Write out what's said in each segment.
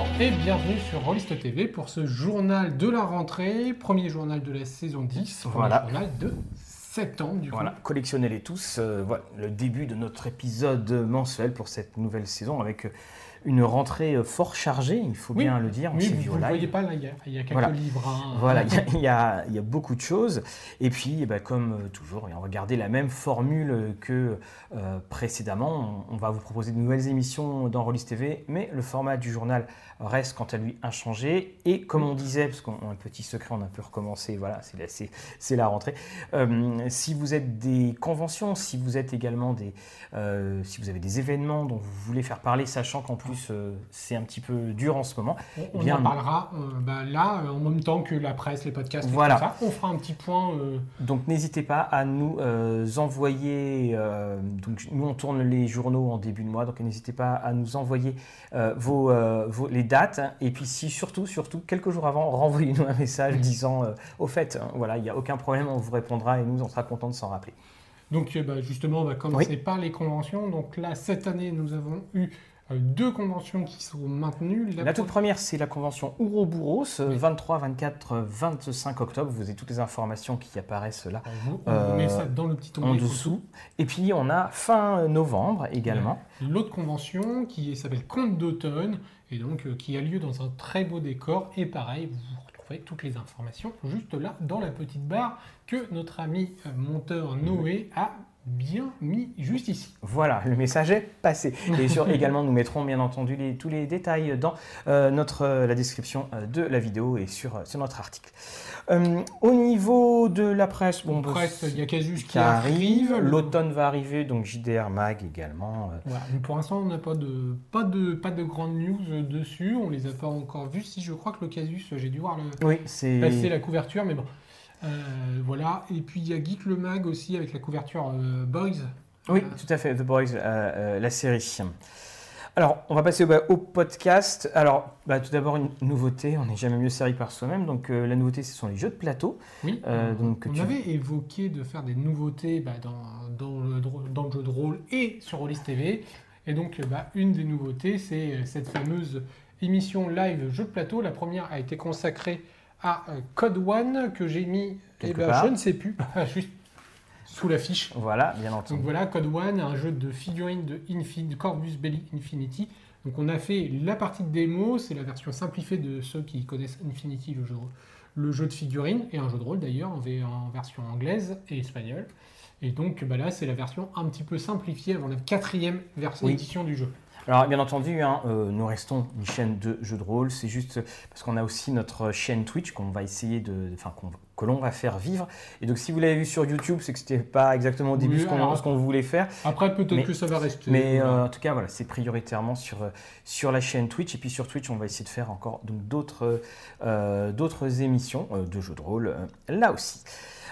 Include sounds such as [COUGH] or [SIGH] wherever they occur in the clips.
Bonjour et bienvenue sur Rollist TV pour ce journal de la rentrée, premier journal de la saison 10, premier Voilà. journal de septembre du coup. Voilà, collectionnez-les tous. euh, voilà, le début de notre épisode mensuel pour cette nouvelle saison avec euh, une rentrée euh, fort chargée, il faut Oui. bien le dire. On Oui, s'est vous ne voyez pas là, il y a, il y a quelques Voilà. livres. hein. Voilà, il y a- [LAUGHS] y, y beaucoup de choses. Et puis, eh ben, comme euh, toujours, et on va garder la même formule que euh, précédemment. On, on va vous proposer de nouvelles émissions dans Rollis TV, mais le format du journal reste quant à lui inchangé. Et comme on disait, parce qu'on a un petit secret, on a un peu recommencé, voilà, c'est la, la rentrée. Euh, si vous êtes des conventions, si vous êtes également des, euh, si vous avez des événements dont vous voulez faire parler, sachant qu'en plus euh, c'est un petit peu dur en ce moment, On, Bien. en parlera euh, bah, là, euh, en même temps que la presse, les podcasts, Voilà. tout ça. On fera un petit point. Donc n'hésitez pas à nous envoyer, donc nous on tourne les journaux en début de mois, donc n'hésitez pas à nous envoyer vos, vos- les dates, et puis si surtout, surtout, quelques jours avant, renvoyez-nous un message disant, au fait, hein, voilà, il n'y a aucun problème, on vous répondra, et nous on sera contents de s'en rappeler. Donc bah, justement, on va commencer par les conventions. Donc là, cette année, nous avons eu deux conventions qui sont maintenues. La toute première, c'est la convention Ouroboros, euh, Oui. 23, 24, euh, 25 octobre, vous avez toutes les informations qui apparaissent là On vous- on Euh, met ça dans le petit en onglet dessous. Et puis on a fin novembre également. L'autre convention qui s'appelle Conte d'automne et donc euh, qui a lieu dans un très beau décor et pareil vous retrouvez toutes les informations juste là dans la petite barre que notre ami euh, monteur Noé a bien mis juste ici. Voilà, le message est passé. Et sur, [LAUGHS] également, nous mettrons bien entendu les- tous les détails dans euh, notre, euh, la description euh, de la vidéo et sur, sur notre article. Au niveau de la presse, bon, bah, Presse, il y a Casus qui, arrive, l'automne va arriver, donc JDR Mag également. Voilà, mais pour l'instant, on n'a pas de, pas, de, pas de grandes news dessus. On les a pas encore vues. Si je crois que le Casus, j'ai dû voir le, oui, passer la couverture, mais bon. Euh, voilà. Et puis il y a Geek le Mag aussi avec la couverture euh, Boys. Oui, tout à fait, The Boys, euh, la série. Alors, on va passer au, bah, au podcast. Alors, bah, tout d'abord, une nouveauté, on n'est jamais mieux servi par soi-même. Donc, euh, la nouveauté, ce sont les jeux de plateau. Oui, Euh, on, donc, on tu- avait évoqué de faire des nouveautés bah, dans, dans, le, dans le jeu de rôle et sur Rollis TV. Et donc, une des nouveautés, c'est cette fameuse émission live jeu de plateau. La première a été consacrée à euh, Code One que j'ai mis, eh ben, je ne sais plus, [LAUGHS] juste sous l'affiche. Voilà, bien Donc entendu. voilà, Code One, un jeu de figurines de, Infin- Corvus Belli Infinity. Donc on a fait la partie de démo, c'est la version simplifiée de ceux qui connaissent Infinity, le jeu, le jeu de figurines, et un jeu de rôle d'ailleurs, en, en version anglaise et espagnole. Et donc bah là, c'est la version un petit peu simplifiée avant la quatrième version Oui. édition du jeu. Alors, bien entendu, hein, euh, nous restons une chaîne de jeux de rôle. C'est juste parce qu'on a aussi notre chaîne Twitch qu'on va essayer de, enfin, que l'on va faire vivre. Et donc, si vous l'avez vu sur YouTube, c'est que c'était pas exactement au début Oui, ce qu'on voulait faire. Après, peut-être que ça va rester. Mais euh, en tout cas, voilà, c'est prioritairement sur, euh, sur la chaîne Twitch. Et puis sur Twitch, on va essayer de faire encore d'autres euh, d'autres émissions de jeux de rôle là aussi.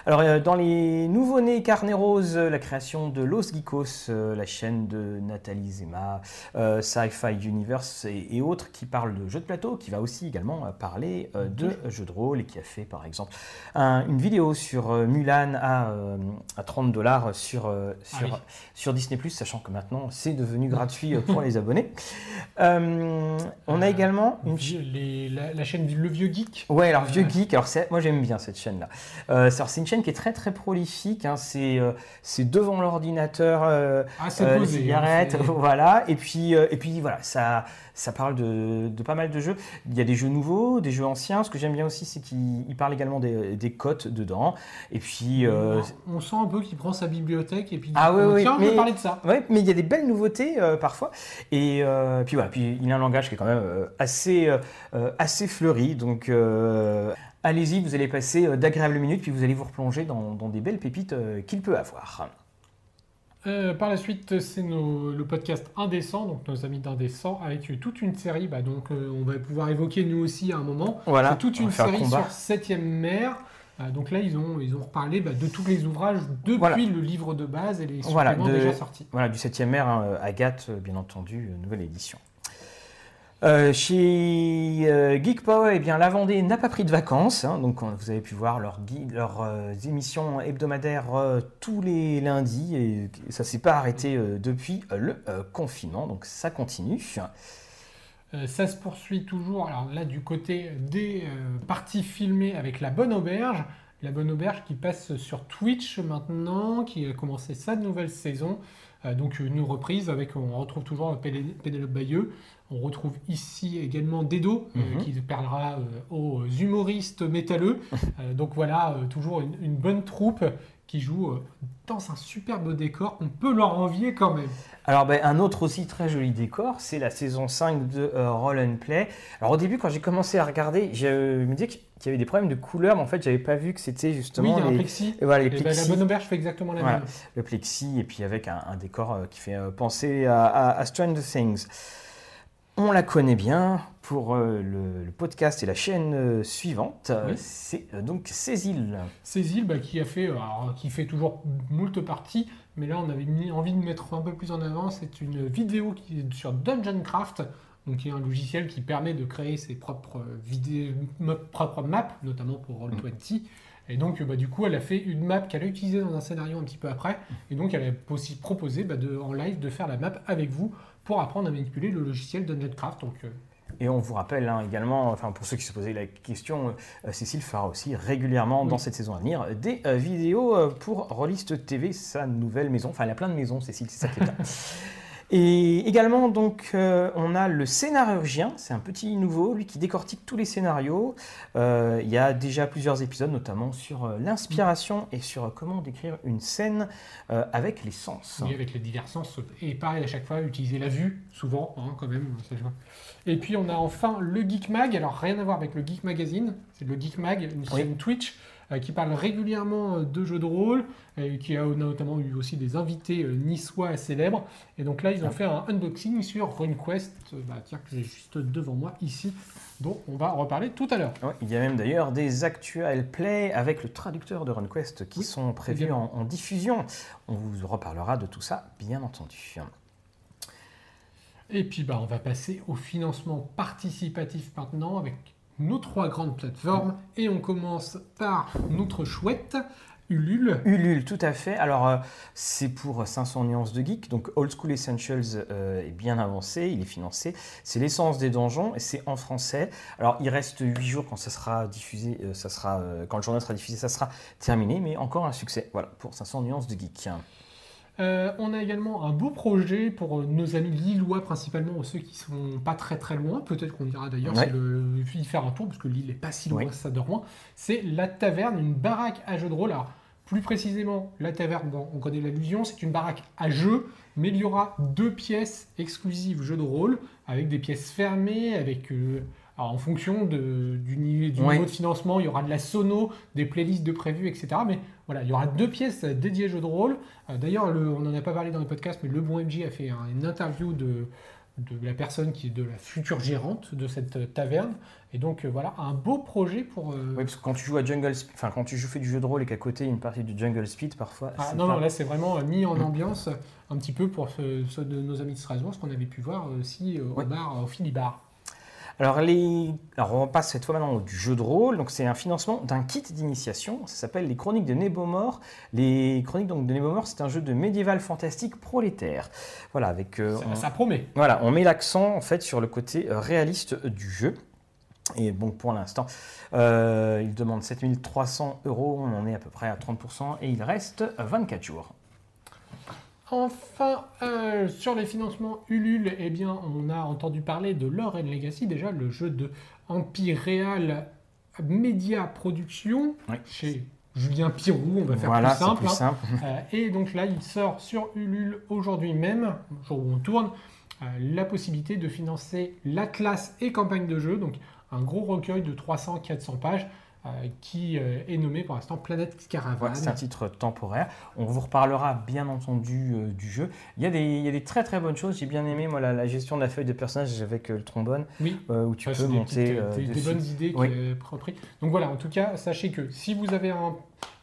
Alors, euh, dans les nouveaux-nés Carnet Rose, euh, la création de Los Geekos, euh, la chaîne de Nathalie Zema, euh, Sci-Fi Universe et, et autres qui parlent de jeux de plateau, qui va aussi également parler euh, de jeux de rôle et qui a fait par exemple un- une vidéo sur euh, Mulan à, euh, à 30 dollars sur, sur, Ah oui. sur Disney+, sachant que maintenant c'est devenu [LAUGHS] gratuit pour les abonnés. On a également une Vieux- les- la, la chaîne Le Vieux Geek. Ouais, alors Vieux Geek, alors moi j'aime bien cette chaîne-là. C'est une chaîne qui est très très prolifique, hein, c'est euh, c'est devant l'ordinateur, euh, Ah, c'est euh, hein, cigarettes, c'est- [LAUGHS] voilà, et puis, euh, et puis voilà, ça, ça parle de, de pas mal de jeux. Il y a des jeux nouveaux, des jeux anciens, ce que j'aime bien aussi c'est qu'il il parle également des, des cotes dedans, et puis... euh, on sent un peu qu'il prend sa bibliothèque et puis Ah oui, oh, oui, tiens, on peut parler de ça. Ouais, mais il y a des belles nouveautés parfois. Et puis voilà, puis il a un langage qui est quand même assez, assez fleuri. Donc allez-y, vous allez passer euh, d'agréables minutes, puis vous allez vous replonger dans, dans des belles pépites euh, qu'il peut avoir. Euh, par la suite, c'est le podcast Indécent, donc nos amis d'Indécent, avec toute une série. Bah, donc, euh, on va pouvoir évoquer nous aussi à un moment. Voilà, toute une série combat. sur Septième mer. Euh, donc là, ils ont, ils ont reparlé bah, de tous les ouvrages depuis Voilà. le livre de base et les Voilà, suppléments de- déjà sortis. Voilà, du 7e ère, hein, Agathe, bien entendu, nouvelle édition. Euh, chez euh, eh bien, la Vendée n'a pas pris de vacances. hein, donc, vous avez pu voir leurs euh, émissions hebdomadaires euh, tous les lundis. Et ça s'est pas arrêté depuis le confinement. Donc, ça continue. Ça se poursuit toujours, alors là du côté des parties filmées avec La Bonne Auberge. La Bonne Auberge qui passe sur Twitch maintenant, qui a commencé sa nouvelle saison. Donc une reprise avec, on retrouve toujours Péné- Pénélope Bayeux. On retrouve ici également Dedo, euh, Mhm. qui parlera euh, aux humoristes métalleux. [LAUGHS] Euh, donc voilà, toujours une, une bonne troupe qui joue dans un superbe décor. On peut leur envier quand même. Alors, ben, un autre aussi très joli décor, c'est la saison 5 de euh, Roll and Play. Alors, au début, quand j'ai commencé à regarder, je me disais qu'il y avait des problèmes de couleur, mais en fait, j'avais pas vu que c'était Oui, justement il y a un les, plexi. et voilà, les Et ben, plexis, la bonne auberge fait exactement la Voilà. même. le plexi, et puis avec un, un décor qui fait penser à, à- à Stranger Things. On la connaît bien pour euh, le, le podcast et la chaîne euh, suivante. Oui. C'est euh, donc. Ces îles bah, qui a fait, alors, qui fait toujours moult parties, mais là on avait mis, envie de mettre un peu plus en avant. C'est une vidéo qui est sur Dungeon Craft, donc qui est un logiciel qui permet de créer ses propres vidéos, propres maps, notamment pour Roll20. Et donc, bah, du coup, elle a fait une map qu'elle a utilisée dans un scénario un petit peu après. Et donc, elle a aussi proposé bah, de, en live de faire la map avec vous pour apprendre à manipuler le logiciel Dungeon Craft. Donc, euh, Et on vous rappelle hein, également, enfin pour ceux qui se posaient la question, euh, Cécile fera aussi régulièrement dans cette saison à venir des euh, vidéos euh, pour Rollist TV, sa nouvelle maison. Enfin, elle a plein de maisons, Cécile, c'est ça qui est bien. [LAUGHS] Et également, donc, euh, on a le scénarurgien, c'est un petit nouveau, lui qui décortique tous les scénarios. Euh, il y a déjà plusieurs épisodes, notamment sur euh, l'inspiration et sur comment décrire une scène avec les sens. Oui, avec les divers sens. Et pareil, à chaque fois, utiliser la vue, souvent, hein, quand même. Et puis, on a enfin le Geek Mag. Alors, rien à voir avec le Geek Magazine. C'est le Geek Mag, une Oui. chaîne Twitch qui parle régulièrement de jeux de rôle, qui a notamment eu aussi des invités euh, niçois célèbres. Et donc là, ils ont Ah. fait un unboxing sur RuneQuest, euh, bah, tiens, que j'ai juste devant moi ici, dont on va reparler tout à l'heure. Ouais, il y a même d'ailleurs des actual plays avec le traducteur de RunQuest qui Oui, sont prévus en, en diffusion. On vous reparlera de tout ça, bien entendu. Et puis, bah, on va passer au financement participatif maintenant avec nos trois grandes plateformes. Et on commence par notre chouette, Ulule. Ulule, tout à fait. Alors, euh, c'est pour 500 nuances de geek. Donc, Old School Essentials euh, est bien avancé, il est financé. C'est l'essence des donjons et c'est en français. Alors, il reste 8 jours quand ça sera diffusé, euh, ça sera, quand le journal sera diffusé, ça sera terminé, mais encore un succès. Voilà, pour 500 nuances de geek. Euh, on a également un beau projet pour nos amis lillois, principalement ceux qui sont pas très très loin. Peut-être qu'on ira d'ailleurs Ouais. y faire un tour, parce que Lille n'est pas si loin ça de Rouen. C'est la taverne, une baraque à jeu de rôle. Alors, plus précisément, la taverne, bon, on connaît l'allusion, c'est une baraque à jeu, mais il y aura deux pièces exclusives jeu de rôle, avec des pièces fermées, avec. euh, alors, en fonction de- du, niveau, du Ouais. niveau de financement, il y aura de la sono, des playlists de prévues, etc. Mais voilà, il y aura deux pièces dédiées jeu de rôle. Euh, D'ailleurs, le- on n'en a pas parlé dans le podcast, mais le bon MJ a fait un- une interview de, de la personne qui est de la future gérante de cette euh, taverne. Et donc euh, voilà, un beau projet pour. euh, Oui, parce que quand tu joues à Jungle Speed, enfin quand tu joues, fais du jeu de rôle et qu'à côté une partie du Jungle Speed, parfois. ah, non, pas- non, là c'est vraiment mis en ambiance un petit peu pour ceux, ceux de nos amis de Strasbourg, ce qu'on avait pu voir aussi Ouais. au bar, au Philibar. Alors, les... Alors, on passe cette fois maintenant du jeu de rôle. Donc, c'est un financement d'un kit d'initiation. Ça s'appelle les Chroniques de Nebomor. Les Chroniques donc, de Nebomor, c'est un jeu de médiéval fantastique prolétaire. Voilà, avec. euh, Ça, on- ça promet. Voilà, on met l'accent en fait sur le côté euh, réaliste du jeu. Et bon, pour l'instant, euh, il demande 7300 euros. On en est à peu près à 30% et il reste 24 jours. Enfin, euh, sur les financements Ulule, eh bien, on a entendu parler de Lore and Legacy, déjà le jeu de Empire Real Media Production, chez Julien Pirou, on va faire voilà, plus simple. plus hein. simple. Euh, et donc là, il sort sur Ulule aujourd'hui même, jour où on tourne, euh, la possibilité de financer l'Atlas et campagne de jeu, donc un gros recueil de 300-400 pages qui euh, est nommé pour l'instant Planète Caravane. Ouais, c'est un titre temporaire. On vous reparlera bien entendu euh, du jeu. Il y, a des, il y a des très très bonnes choses. J'ai bien aimé moi, la, la gestion de la feuille de personnage avec euh, le trombone, oui, euh, où tu Ouais, peux des monter petites, euh, des, des bonnes idées Oui. qui repris. Donc voilà, en tout cas, sachez que si vous avez un-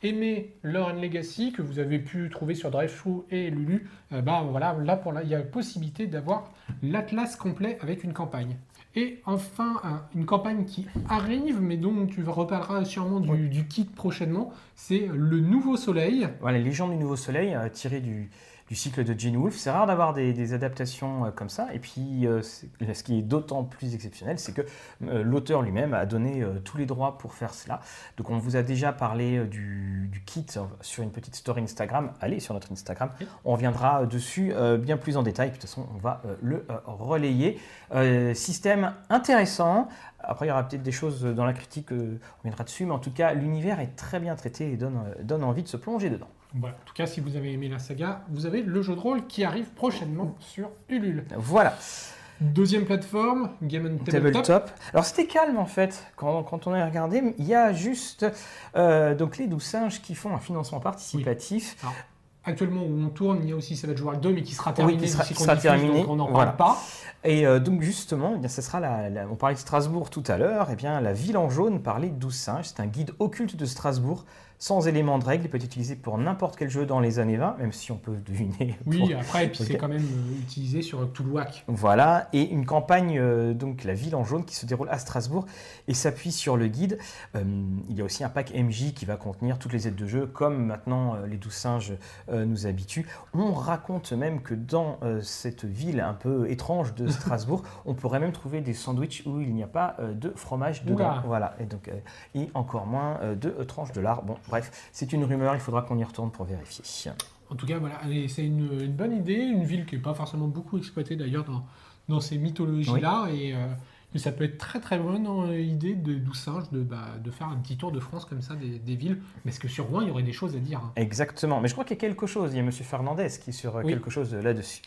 aimé Lore and Legacy, que vous avez pu trouver sur DriveThru et Lulu, euh, bah voilà, là pour là, il y a possibilité d'avoir l'atlas complet avec une campagne. Et enfin, un- une campagne qui arrive, mais dont tu reparleras sûrement du, Oui. du kit prochainement, c'est le Nouveau Soleil. Voilà, les légendes du Nouveau Soleil, euh, tiré du, du cycle de Gene Wolfe. C'est rare d'avoir des, adaptations comme ça. Et puis, ce qui est d'autant plus exceptionnel, c'est que l'auteur lui-même a donné tous les droits pour faire cela. Donc, on vous a déjà parlé du, du kit sur une petite story Instagram. Allez sur notre Instagram. On reviendra dessus bien plus en détail. De toute façon, on va le relayer. système intéressant. Après, il y aura peut-être des choses dans la critique, on viendra dessus, mais en tout cas, l'univers est très bien traité et donne, donne envie de se plonger dedans. Voilà. En tout cas, si vous avez aimé la saga, vous avez le jeu de rôle qui arrive prochainement sur Ulule. Voilà. Deuxième plateforme, Game Tabletop. Tabletop. Alors c'était calme en fait quand, quand, on a regardé. Il y a juste euh, donc les 12 singes qui font un financement participatif. actuellement où on tourne, il y a aussi Savage World 2, mais qui sera terminé. Oui, qui sera, terminé. Donc on n'en parle pas. Et euh, donc justement, eh bien, ce sera la, on parlait de Strasbourg tout à l'heure, et eh bien la ville en jaune parlait de 12 singes. C'est un guide occulte de Strasbourg sans éléments de règle. Il peut être utilisé pour n'importe quel jeu dans les années 20, même si on peut deviner. Oui, après, et puis c'est quand même euh, utilisé sur Toulouac. Voilà, et une campagne, euh, donc la ville en jaune, qui se déroule à Strasbourg et s'appuie sur le guide. Euh, il y a aussi un pack MJ qui va contenir toutes les aides de jeu, comme maintenant les douze singes nous habituent. On raconte même que dans cette ville un peu étrange de [LAUGHS] Strasbourg, on pourrait même trouver des sandwichs où il n'y a pas de fromage dedans. Voilà, et donc et encore moins de tranches de lard. Bon, Bref, c'est une rumeur, il faudra qu'on y retourne pour vérifier. En tout cas, voilà, c'est une, bonne idée, une ville qui n'est pas forcément beaucoup exploitée d'ailleurs dans, dans, ces mythologies-là. Et euh, ça peut être très très bonne euh, idée de de, bah, de faire un petit tour de France comme ça des, villes. Mais est-ce que sur Rouen, il y aurait des choses à dire hein? Exactement. Mais je crois qu'il y a quelque chose. Il y a M. Fernandez qui est sur quelque chose là-dessus.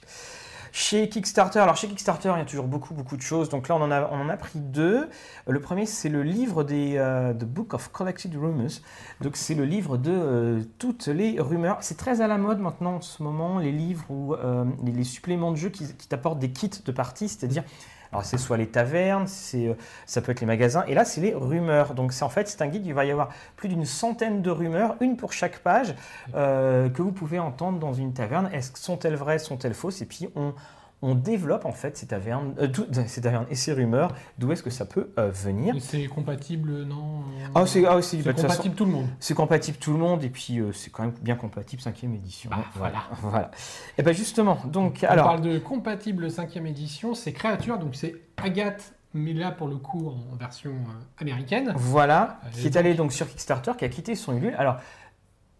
Chez Kickstarter, alors chez Kickstarter, il y a toujours beaucoup, beaucoup de choses. Donc là, on en a, on en a pris deux. Le premier, c'est le livre des euh, The Book of Collected Rumors. Donc c'est le livre de euh, toutes les rumeurs. C'est très à la mode maintenant en ce moment, les livres ou euh, les, suppléments de jeu qui, qui t'apportent des kits de parties, c'est-à-dire alors c'est soit les tavernes, c'est, euh, ça peut être les magasins, et là c'est les rumeurs. Donc c'est en fait c'est un guide, il va y avoir plus d'une centaine de rumeurs, une pour chaque page, euh, que vous pouvez entendre dans une taverne. Est-ce sont-elles vraies, sont-elles fausses? Et puis on, on développe en fait ces tavernes, euh, [LAUGHS] ces tavernes et ces rumeurs. D'où est-ce que ça peut euh, venir? C'est compatible, non Ah, c'est ah, bah, compatible tout le monde. C'est compatible tout le monde et puis euh, c'est quand même bien compatible 5 édition. Bah, voilà. voilà. [LAUGHS] Et bien justement, donc on parle de compatible 5 édition, c'est créature, donc c'est Agathe mais là pour le coup en version américaine. Voilà, qui est allé donc sur Kickstarter, qui a quitté son Ulule. Alors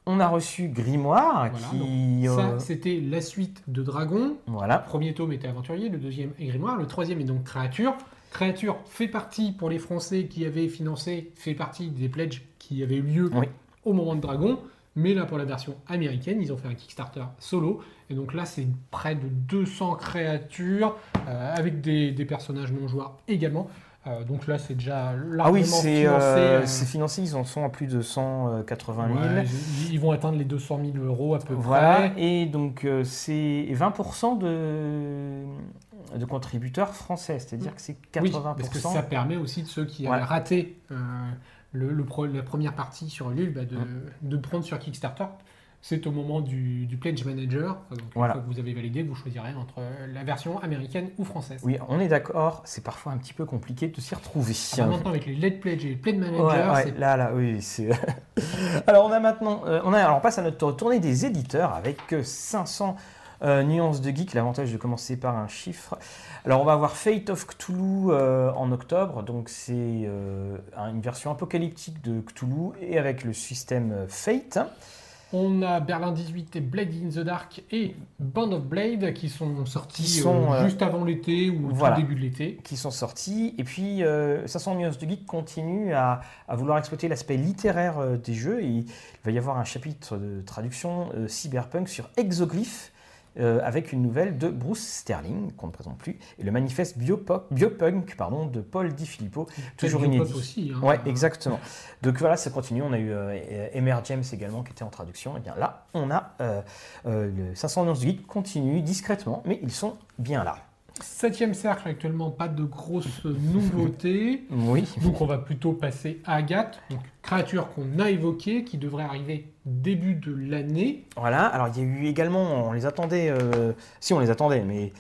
on a reçu Grimoire. qui, ça, euh, c'était la suite de Dragon. Voilà. Le premier tome était Aventurier, le deuxième est Grimoire, le troisième est donc Créature. Créature fait partie, pour les Français qui avaient financé, fait partie des pledges qui avaient eu lieu au moment de Dragon. Mais là, pour la version américaine, ils ont fait un Kickstarter solo. Et donc là, c'est près de 200 créatures, euh, avec des, des personnages non joueurs également. Euh, donc là, c'est déjà largement ah oui, c'est, financé. Euh, c'est financé, ils en sont à plus de 180 000. ils vont atteindre les 200 000 euros à peu voilà, Et donc, euh, c'est 20% de, de contributeurs français, c'est-à-dire que c'est 80%. Oui, parce que ça permet aussi de ceux qui avaient raté le, la première partie sur Lille bah, de, de prendre sur Kickstarter c'est au moment du, Pledge Manager. Donc, une fois que vous avez validé, vous choisirez entre la version américaine ou française. Oui, on est d'accord. C'est parfois un petit peu compliqué de s'y retrouver. Ah, maintenant, avec les LED Pledge et les Pledge Manager. Ouais, là, là, oui. [LAUGHS] alors, on a maintenant. Euh, on, a, alors, on passe à notre tournée des éditeurs avec 500 euh, nuances de geek. L'avantage de commencer par un chiffre. Alors, on va avoir Fate of Cthulhu euh, en octobre. Donc, c'est une version apocalyptique de Cthulhu et avec le système Fate. On a Berlin 18 et Blade in the Dark et Band of Blade qui sont sortis euh, euh, juste avant l'été ou au début de l'été. Qui sont sortis. Et puis, euh, 500 News de Geek continue à, vouloir exploiter l'aspect littéraire euh, des jeux. Et il va y avoir un chapitre de traduction cyberpunk sur Exoglyph euh, avec une nouvelle de Bruce Sterling, qu'on ne présente plus, et le manifeste Biopunk pardon, de Paul Di Filippo, toujours inédit. aussi. Hein. Ouais, exactement. Donc voilà, ça continue. On a eu euh, Emer James également qui était en traduction. Et bien là, on a euh, le 500 de Geek continue discrètement, mais ils sont bien là. Septième cercle, actuellement, pas de grosses [LAUGHS] nouveautés. Oui. Donc on va plutôt passer à Agathe, donc créature qu'on a évoquée, qui devrait arriver début de l'année. Voilà, alors il y a eu également, on les attendait, euh, si on les attendait, mais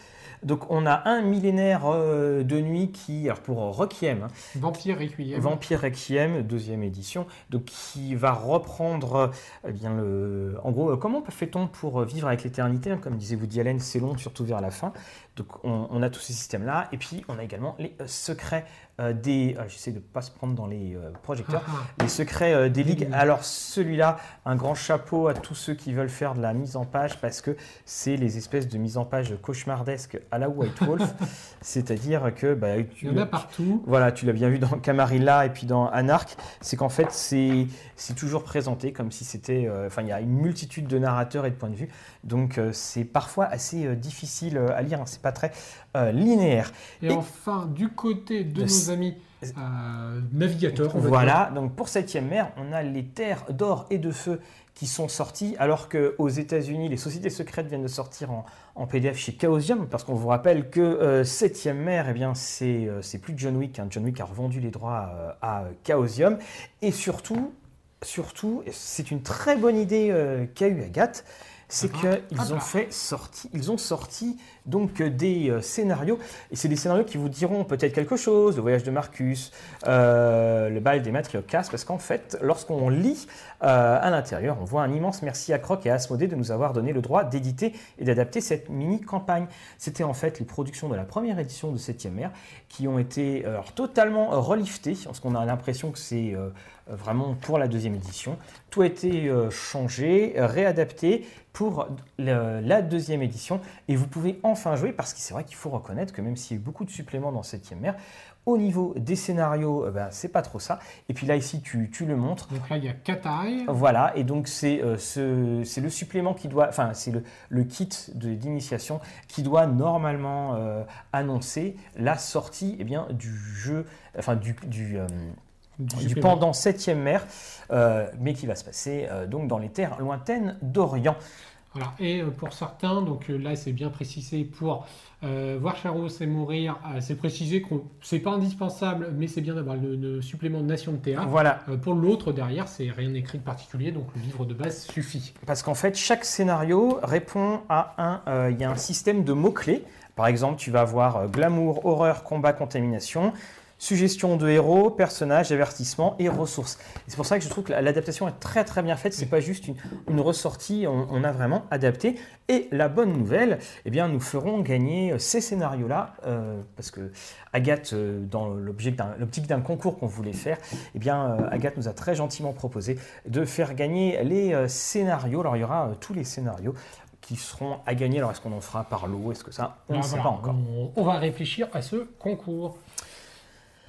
Donc on a un millénaire euh, de nuit qui, alors pour Requiem, hein, Vampire Requiem. Vampire Requiem, deuxième édition, donc qui va reprendre, eh bien le, en gros, euh, comment fait-on pour vivre avec l'éternité Comme disait Woody Allen, c'est long, surtout vers la fin. Donc on, on a tous ces systèmes-là, et puis on a également les euh, secrets euh, des, euh, j'essaie de ne pas se prendre dans les euh, projecteurs, Ah, les secrets euh, des ligues. Alors celui-là, un grand chapeau à tous ceux qui veulent faire de la mise en page parce que c'est les espèces de mise en page cauchemardesques à la White Wolf, [LAUGHS] c'est-à-dire que bah, tu, Il y en a partout. voilà, tu l'as bien vu dans Camarilla et puis dans Anarch, c'est qu'en fait c'est toujours présenté comme si c'était, enfin il y a une multitude de narrateurs et de points de vue, donc c'est parfois assez difficile à lire, hein, c'est pas très euh, linéaire. Et, Et- enfin, du côté de nos amis euh, navigateurs, on va dire. Voilà, donc pour septième mer, on a les terres d'or et de feu qui sont sorties, alors qu'aux États-Unis, les sociétés secrètes viennent de sortir en, en PDF chez Chaosium, parce qu'on vous rappelle que euh, septième mer, eh bien, c'est euh, plus John Wick. hein. John Wick a revendu les droits euh, à Chaosium, et surtout, surtout, c'est une très bonne idée euh, qu'a eu Agathe. C'est qu'ils ah ont fait sorti, ils ont sorti donc euh, des euh, scénarios et c'est des scénarios qui vous diront peut-être quelque chose, le voyage de Marcus, euh, le bal des matriocas, parce qu'en fait, lorsqu'on lit à l'intérieur, on voit un immense merci à Croc et à Asmodée de nous avoir donné le droit d'éditer et d'adapter cette mini-campagne. C'était en fait les productions de la première édition de 7e ère qui ont été totalement reliftées, parce qu'on a l'impression que c'est vraiment pour la deuxième édition. Tout a été changé, réadapté pour la deuxième édition et vous pouvez enfin jouer parce que c'est vrai qu'il faut reconnaître que même s'il y a eu beaucoup de suppléments dans 7e ère, au niveau des scénarios, euh, ben, c'est pas trop ça. Et puis là, ici, tu, tu le montres. Donc là, il y a Katai. Voilà, et donc c'est euh, ce- c'est le supplément qui doit, enfin c'est le, le kit de- d'initiation qui doit normalement euh, annoncer la sortie eh bien, du jeu, enfin du, du, euh, du supplément. pendant 7e mer, euh, mais qui va se passer euh, donc dans les terres lointaines d'Orient. Voilà. Et euh, pour certains, donc euh, là c'est bien précisé pour euh, voir Charos et mourir, euh, c'est précisé que c'est pas indispensable, mais c'est bien d'avoir le, le supplément de Nation de Théâtre. Voilà, Euh, pour l'autre, derrière, c'est rien écrit de particulier, donc le livre de base suffit. Parce qu'en fait, chaque scénario répond à un. Il y a un système de mots-clés. Par exemple, tu vas avoir glamour, horreur, combat, contamination, suggestion de héros, personnages, avertissement et ressources. C'est pour ça que je trouve que la- l'adaptation est très très bien faite. C'est pas juste une, une ressortie, on, on a vraiment adapté. Et la bonne nouvelle, eh bien, nous ferons gagner euh, ces scénarios-là, euh, parce que Agathe, euh, dans l'optique d'un concours qu'on voulait faire, eh bien, Agathe nous a très gentiment proposé de faire gagner les scénarios. Alors, il y aura tous les scénarios qui seront à gagner. Alors, est-ce qu'on en fera par lot? Est-ce que ça? On ne sait voilà. pas encore. On, on va réfléchir à ce concours.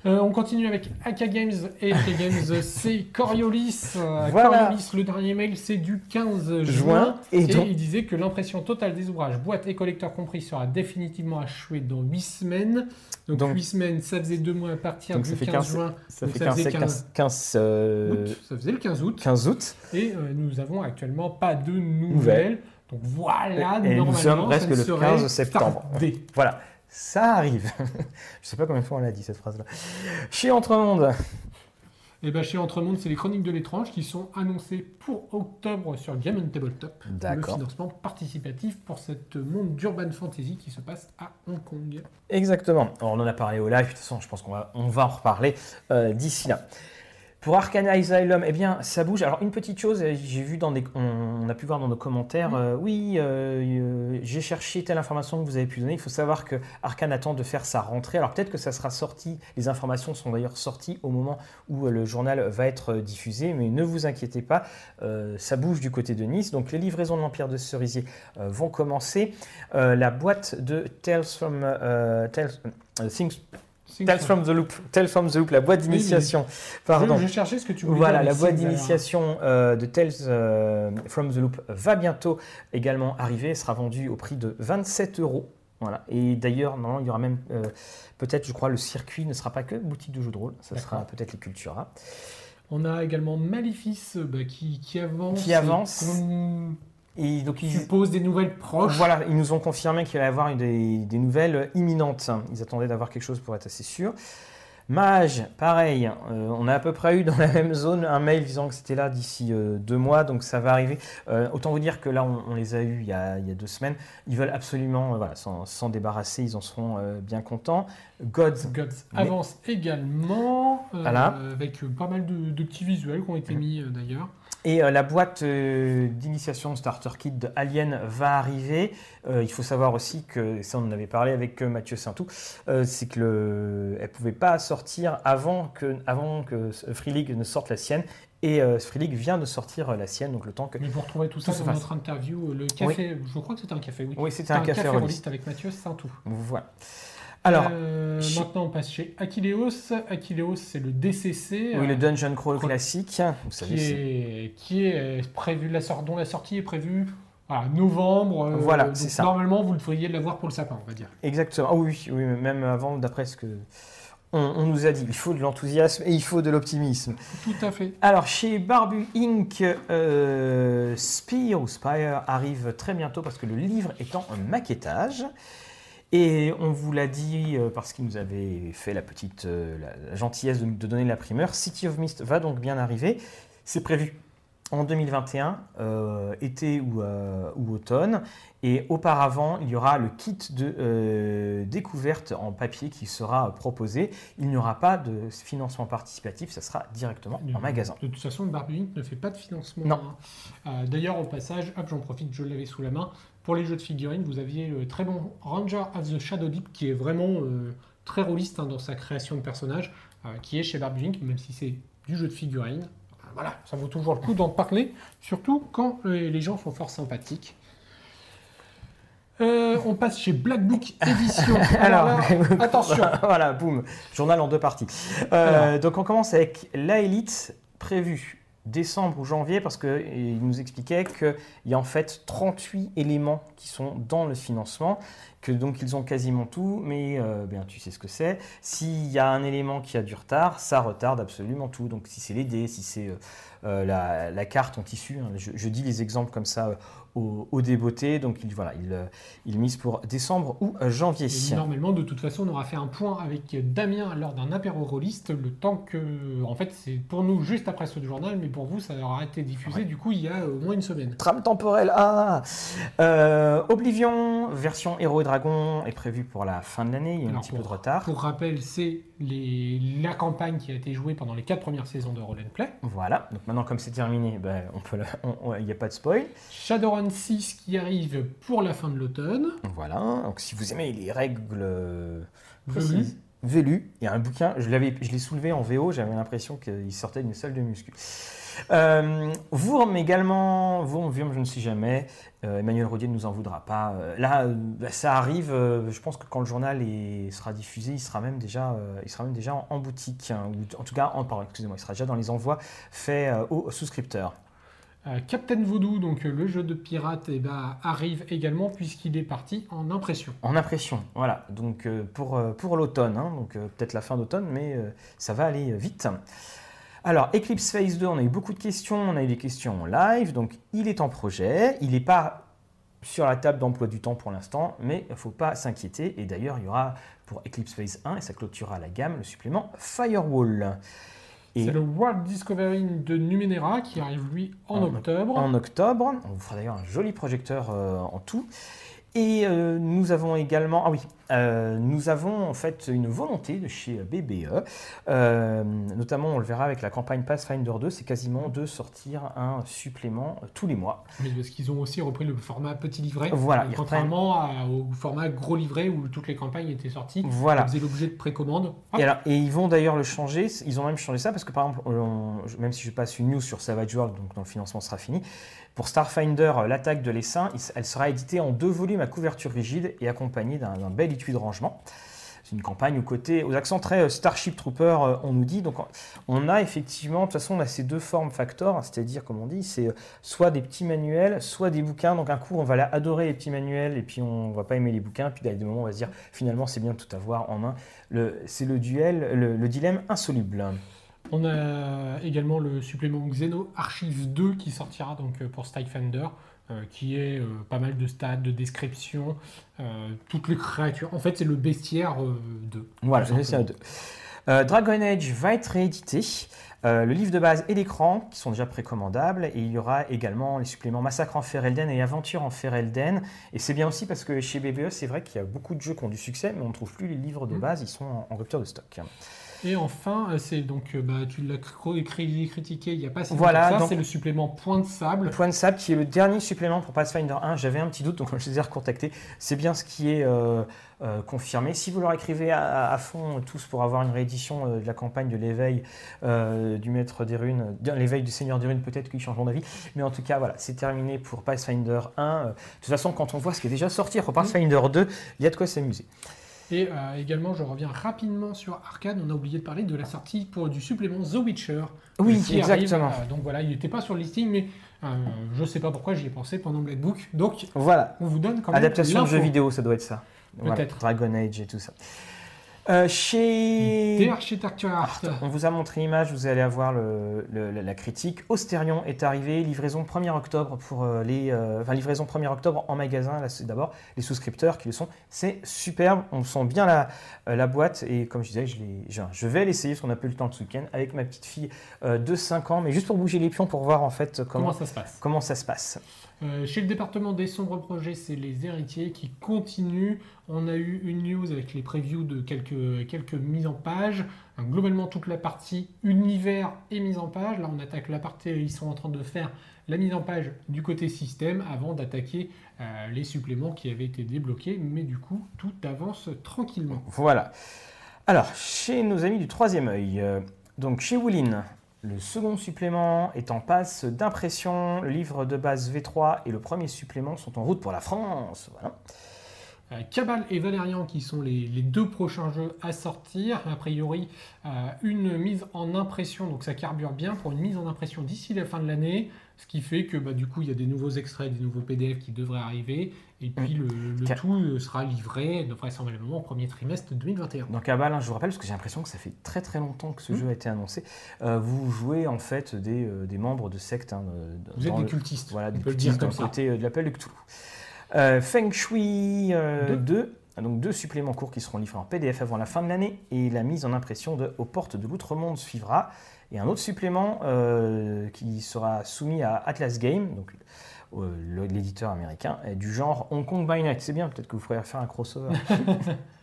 Euh, on continue avec AK Games et AK Games, [LAUGHS] c'est Coriolis. Euh, Voilà. Coriolis, le dernier mail, c'est du 15 juin. Juin, et il disait que l'impression totale des ouvrages, boîte et collecteur compris, sera définitivement achevée dans 8 semaines. Donc, Donc- 8 semaines, ça faisait 2 mois à partir Donc, du ça fait 15, 15 juin. Ça Donc, fait ça 15, faisait 15, 15, euh, août. Ça faisait le 15 août. 15 août. Et euh, nous avons actuellement pas de nouvelles. Donc voilà, Et nous normalement, sommes ça presque le serait 15 septembre. tardé. Voilà, ça arrive. [LAUGHS] je sais pas combien de fois on l'a dit cette phrase-là. Chez Entremonde, Et bien chez Entremonde, c'est les Chroniques de l'étrange qui sont annoncées pour octobre sur Game and Tabletop. Le D'accord. financement participatif pour cette monde d'urban fantasy qui se passe à Hong Kong. Exactement. Alors, on en a parlé au live, de toute façon, je pense qu'on va, on va en reparler euh, d'ici là. Pour Arcana Asylum, eh bien, ça bouge. Alors, une petite chose, euh, j'ai vu dans des, on, a pu voir dans nos commentaires, euh, oui, euh, euh, j'ai cherché telle information que vous avez pu donner. Il faut savoir que Arcane attend de faire sa rentrée. Alors, peut-être que ça sera sorti, les informations sont d'ailleurs sorties au moment où le journal va être diffusé, mais ne vous inquiétez pas, euh, ça bouge du côté de Nice. Donc, les livraisons de l'Empire de Cerisier vont commencer. La boîte de Tales from Tales, Things Tales from the Loop, Tales from the Loop, la boîte d'initiation. Pardon. Je, je cherchais ce que tu voulais Voilà, la boîte d'initiation euh, de Tales euh, from the Loop va bientôt également arriver. Elle sera vendue au prix de 27 euros. Voilà. Et d'ailleurs, normalement, il y aura même euh, peut-être, je crois, le circuit ne sera pas que boutique de jeux de rôle, ça sera peut-être les Cultura. On a également Malefice bah, qui, qui avance. Qui avance. Et donc, ils, suppose des nouvelles proches. Voilà, ils nous ont confirmé qu'il allait y avoir des, des nouvelles imminentes. Ils attendaient d'avoir quelque chose pour être assez sûr. Mage, pareil, euh, on a à peu près eu dans la même zone un mail disant que c'était là d'ici euh, deux mois, donc ça va arriver. Euh, autant vous dire que là, on, les a eus il y a, il y a, deux semaines. Ils veulent absolument voilà, s'en débarrasser, ils en seront bien contents. Gods, Gods avance également, avec pas mal de, de, petits visuels qui ont été mis d'ailleurs. Et euh, la boîte euh, d'initiation Starter Kit de Alien va arriver. Euh, il faut savoir aussi que, ça on en avait parlé avec Mathieu Saintou, c'est qu'elle ne pouvait pas sortir avant que, avant que Free League ne sorte la sienne. Et Free League vient de sortir la sienne, donc le temps que. Mais vous retrouvez tout ça dans notre interview, le café, je crois que c'était un café, oui. Oui, c'était un, café, café avec Mathieu Saintou. Voilà. Alors, euh, maintenant on passe chez Aquileos. Aquileos, c'est le DCC. Oui, le euh, Dungeon Crawl classique. Vous savez, qui, est, qui est prévu, la dont la sortie est prévue à novembre. Euh, voilà, c'est ça. Normalement, vous devriez l'avoir pour le sapin, on va dire. Exactement. Ah oui, oui, même avant, d'après ce que. On, nous a dit, il faut de l'enthousiasme et il faut de l'optimisme. Tout à fait. Alors, chez Barbu Inc., Spire ou Spire arrive très bientôt parce que le livre est en maquettage. Et on vous l'a dit euh, parce qu'il nous avait fait la petite euh, la, gentillesse de, de, donner la primeur. City of Mist va donc bien arriver. C'est prévu en 2021, euh, été ou, ou, automne. Et auparavant, il y aura le kit de découverte en papier qui sera proposé. Il n'y aura pas de financement participatif, ça sera directement en magasin. De toute façon, Barbie ne fait pas de financement. Non. Hein. D'ailleurs, au passage, hop, j'en profite, je l'avais sous la main. Pour les jeux de figurines, vous aviez le très bon Ranger of the Shadow Deep qui est vraiment euh, très rôliste hein, dans sa création de personnages, euh, qui est chez Barbie même si c'est du jeu de figurines. Euh, voilà, ça vaut toujours le coup d'en parler, surtout quand les gens sont fort sympathiques. on passe chez Black Book Edition. [LAUGHS] Alors, attention. [LAUGHS] voilà, boum. Journal en deux parties. donc on commence avec la Elite prévue décembre ou janvier parce qu'il nous expliquait qu'il y a en fait 38 éléments qui sont dans le financement, que donc ils ont quasiment tout, mais euh, bien, tu sais ce que c'est. S'il y a un élément qui a du retard, ça retarde absolument tout. Donc si c'est les dés, si c'est euh, euh, la, carte en tissu, hein, je, dis les exemples comme ça au, au débeauté. Donc il, voilà, il, euh, il, mise pour décembre ou euh, janvier. normalement, de toute façon, on aura fait un point avec Damien lors d'un apéro rôliste, le temps que, en fait, c'est pour nous juste après ce journal, mais pour vous, ça aura été diffusé du coup il y a au moins une semaine. Trame temporelle, ah euh, Oblivion, version Héros et Dragon est prévue pour la fin de l'année, il y a un petit peu de retard. Pour rappel, c'est la campagne qui a été jouée pendant les quatre premières saisons de Roll Play. Voilà, donc maintenant comme c'est terminé, ben, il n'y a pas de spoil. Shadowrun 6 qui arrive pour la fin de l'automne. Voilà, donc si vous aimez les règles précises, Vélu, il y a un bouquin, je l'ai soulevé en VO, j'avais l'impression qu'il sortait d'une salle de muscu. Euh, Vourm également, Vourm, je ne sais jamais, euh, Emmanuel Rodier ne nous en voudra pas. Euh, là, bah, ça arrive, je pense que quand le journal sera diffusé, il sera même déjà, il sera même déjà en, boutique, hein, ou en tout cas, en, excusez-moi, il sera déjà dans les envois faits aux souscripteurs. Euh, Captain Voodoo, donc euh, le jeu de pirate, eh ben, arrive également puisqu'il est parti en impression. En impression, voilà. Donc euh, pour, pour l'automne, hein, donc peut-être la fin d'automne, mais ça va aller vite. Alors, Eclipse Phase 2, on a eu beaucoup de questions, on a eu des questions en live, donc il est en projet, il n'est pas sur la table d'emploi du temps pour l'instant, mais il ne faut pas s'inquiéter, et d'ailleurs il y aura pour Eclipse Phase 1, et ça clôturera la gamme, le supplément Firewall. C'est le World Discovery de Numenera qui arrive lui en, octobre. En octobre. On vous fera d'ailleurs un joli projecteur euh, en tout. Et euh, nous avons également, ah oui, euh, nous avons en fait une volonté de chez BBE, euh, notamment on le verra avec la campagne Pathfinder 2, c'est quasiment de sortir un supplément tous les mois. Mais parce qu'ils ont aussi repris le format petit livret, voilà, contrairement au format gros livret où toutes les campagnes étaient sorties, voilà. ils faisaient l'objet de précommande. Et, alors, et, ils vont d'ailleurs le changer, ils ont même changé ça parce que par exemple, même si je passe une news sur Savage World, donc dont le financement sera fini, pour Starfinder, euh, l'attaque de l'essaim, elle sera éditée en deux volumes à couverture rigide et accompagnée d'un bel de rangement. C'est une campagne aux côtés, aux accents très euh, Starship Trooper, euh, on nous dit. Donc, on a effectivement, de toute façon, on a ces deux formes factor, c'est-à-dire, comme on dit, c'est soit des petits manuels, soit des bouquins. Donc, un coup, on va adorer les petits manuels et puis on va pas aimer les bouquins. Puis, a des moments, on va se dire, finalement, c'est bien de tout avoir en main. C'est le duel, le dilemme insoluble. On a également le supplément Xeno Archive 2 qui sortira donc euh, pour Skyfender, euh, qui est euh, pas mal de stades, de descriptions, toutes les créatures. En fait, c'est le bestiaire 2. Voilà, le bestiaire 2. Dragon Age va être réédité. le livre de base et l'écran qui sont déjà précommandables et il y aura également les suppléments Massacre en Ferelden et Aventure en Ferelden et c'est bien aussi parce que chez BBE c'est vrai qu'il y a beaucoup de jeux qui ont du succès mais on ne trouve plus les livres de mmh. base, ils sont en rupture de stock. Et enfin, euh, c'est donc, euh, bah, tu l'as critiqué il n'y a pas si voilà, c'est le supplément Point de Sable. Point de Sable qui est le dernier supplément pour Pathfinder 1. J'avais un petit doute, donc je les ai recontactés. C'est bien ce qui est euh, confirmé. Si vous leur écrivez à, fond tous pour avoir une réédition de la campagne de l'éveil du Maître des Runes, l'éveil du Seigneur des Runes, peut-être qu'ils changeront d'avis. Mais en tout cas, voilà, c'est terminé pour Pathfinder 1. de toute façon, quand on voit ce qui est déjà sorti pour Pathfinder 2, il y a de quoi s'amuser. Et euh, également, je reviens rapidement sur Arcade. On a oublié de parler de la sortie pour, du supplément The Witcher. Oui, exactement. Euh, donc voilà, il n'était pas sur le listing, mais euh, je ne sais pas pourquoi j'y ai pensé pendant Black Book. Donc voilà. on vous donne quand même. Adaptation de jeu vidéo, ça doit être ça. Peut-être. Dragon Age et tout ça. Euh, chez Art. On vous a montré l'image, vous allez avoir la critique. Austerion est arrivé, livraison 1er octobre pour euh, les, euh, enfin livraison 1er octobre en magasin. Là, c'est d'abord les souscripteurs qui le sont. C'est superbe, on sent bien la, la boîte et comme je disais, je, je vais l'essayer parce qu'on n'a pas eu le temps de ce week-end avec ma petite fille de 5 ans, mais juste pour bouger les pions pour voir en fait comment, ça se passe? Comment ça se passe. Euh, chez le département des sombres projets, c'est les héritiers qui continuent. On a eu une news avec les previews de quelques, mises en page. globalement, toute la partie univers est mise en page. Là, on attaque la partie, ils sont en train de faire la mise en page du côté système avant d'attaquer euh, les suppléments qui avaient été débloqués. Mais du coup, tout avance tranquillement. Voilà. Alors, chez nos amis du troisième œil, euh, donc chez Woolin, le second supplément est en passe d'impression. Le livre de base V3 et le premier supplément sont en route pour la France. Voilà. Euh, Cabal et Valérian qui sont les, deux prochains jeux à sortir. A priori, euh, une mise en impression, donc ça carbure bien pour une mise en impression d'ici la fin de l'année. Ce qui fait que bah, du coup, il y a des nouveaux extraits, des nouveaux PDF qui devraient arriver. Et puis le, tout euh, sera livré vraisemblablement au premier trimestre 2021. Donc à Bâle, je vous rappelle, parce que j'ai l'impression que ça fait très très longtemps que ce mmh. jeu a été annoncé, euh, vous jouez en fait des, des membres de sectes. Hein, vous êtes des cultistes. Voilà, des cultistes d'un côté de l'appel de Cthulhu. Feng Shui 2. Donc deux suppléments courts qui seront livrés en PDF avant la fin de l'année et la mise en impression de Aux portes de l'outre-monde suivra et un autre supplément euh, qui sera soumis à Atlas Game, donc euh, l'éditeur américain, du genre Hong Kong by Night. C'est bien, peut-être que vous pourriez faire un crossover. [LAUGHS]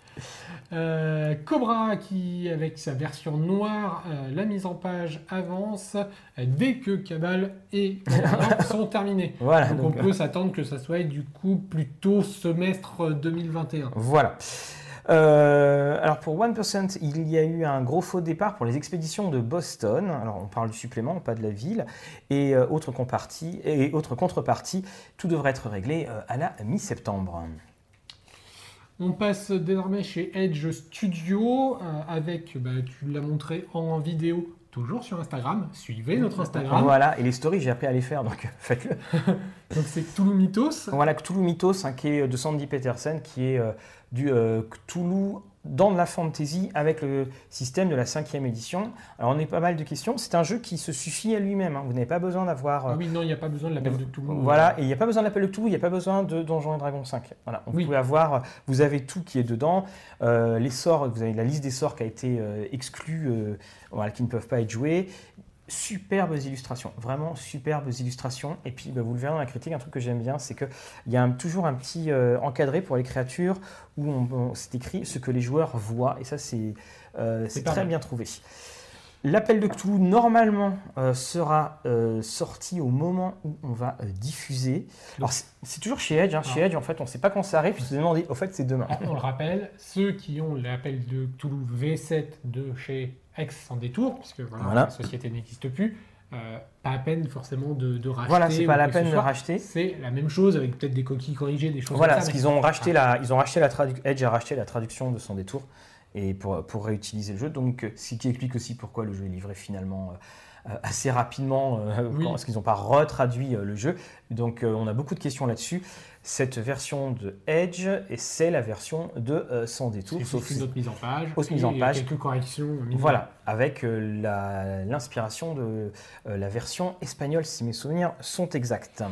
Euh, Cobra qui, avec sa version noire, la mise en page avance dès que Cabal et [LAUGHS] sont terminés. Voilà, donc, on peut s'attendre que ça soit du coup plutôt semestre 2021. Voilà. Euh, alors pour 1%, il y a eu un gros faux départ pour les expéditions de Boston. Alors on parle du supplément, pas de la ville. Et, euh, autre, et autre contrepartie, tout devrait être réglé euh, à la mi-septembre. On passe désormais chez Edge Studio avec, bah, tu l'as montré en vidéo, toujours sur Instagram. Suivez notre Instagram. Voilà, et les stories, j'ai appris à les faire, donc faites-le. [LAUGHS] donc c'est Cthulhu Mythos. Voilà, Cthulhu Mythos, hein, qui est de Sandy Petersen, qui est du euh, Cthulhu dans la fantasy avec le système de la cinquième édition. Alors on a pas mal de questions. C'est un jeu qui se suffit à lui-même. Hein. Vous n'avez pas besoin d'avoir. Ah oui, non, il n'y a pas besoin de l'appel de Cthulhu. Voilà, et il n'y a pas besoin de l'appel de Cthulhu, il n'y a pas besoin de Donjons et Dragons 5. Voilà, vous pouvez avoir, vous avez tout qui est dedans. Euh, les sorts, vous avez la liste des sorts qui a été euh, exclue, voilà, qui ne peuvent pas être joués superbes illustrations, vraiment superbes illustrations. Et puis, bah, vous le verrez dans la critique, un truc que j'aime bien, c'est qu'il y a toujours un petit euh, encadré pour les créatures où on, c'est écrit ce que les joueurs voient. Et ça, c'est euh, très bien trouvé. L'appel de Cthulhu, normalement, euh, sera sorti au moment où on va diffuser. Alors, c'est toujours chez Edge. Hein. Chez Edge, en fait, on ne sait pas quand ça arrive. Puis se demandé, au fait, c'est demain. On le rappelle, ceux qui ont l'appel de Cthulhu V7 de chez ex sans détour, puisque voilà, la société n'existe plus. Euh, pas à peine forcément de, de racheter. Voilà, c'est pas la peine de racheter. C'est la même chose avec peut-être des coquilles corrigées, des choses voilà, comme ça. Voilà, qu'ils ont racheté la, ils ont racheté la Edge a racheté la traduction de son détour et pour, pour réutiliser le jeu. Donc, ce qui explique aussi pourquoi le jeu est livré finalement euh, assez rapidement, euh, parce qu'ils n'ont pas retraduit le jeu. Donc, on a beaucoup de questions là-dessus. cette version de Edge et c'est la version de euh, Sans détour. Sauf une autre mise en page. Autre mise en page. Quelques corrections. Voilà, avec euh, l'inspiration de la version espagnole, si mes souvenirs sont exacts.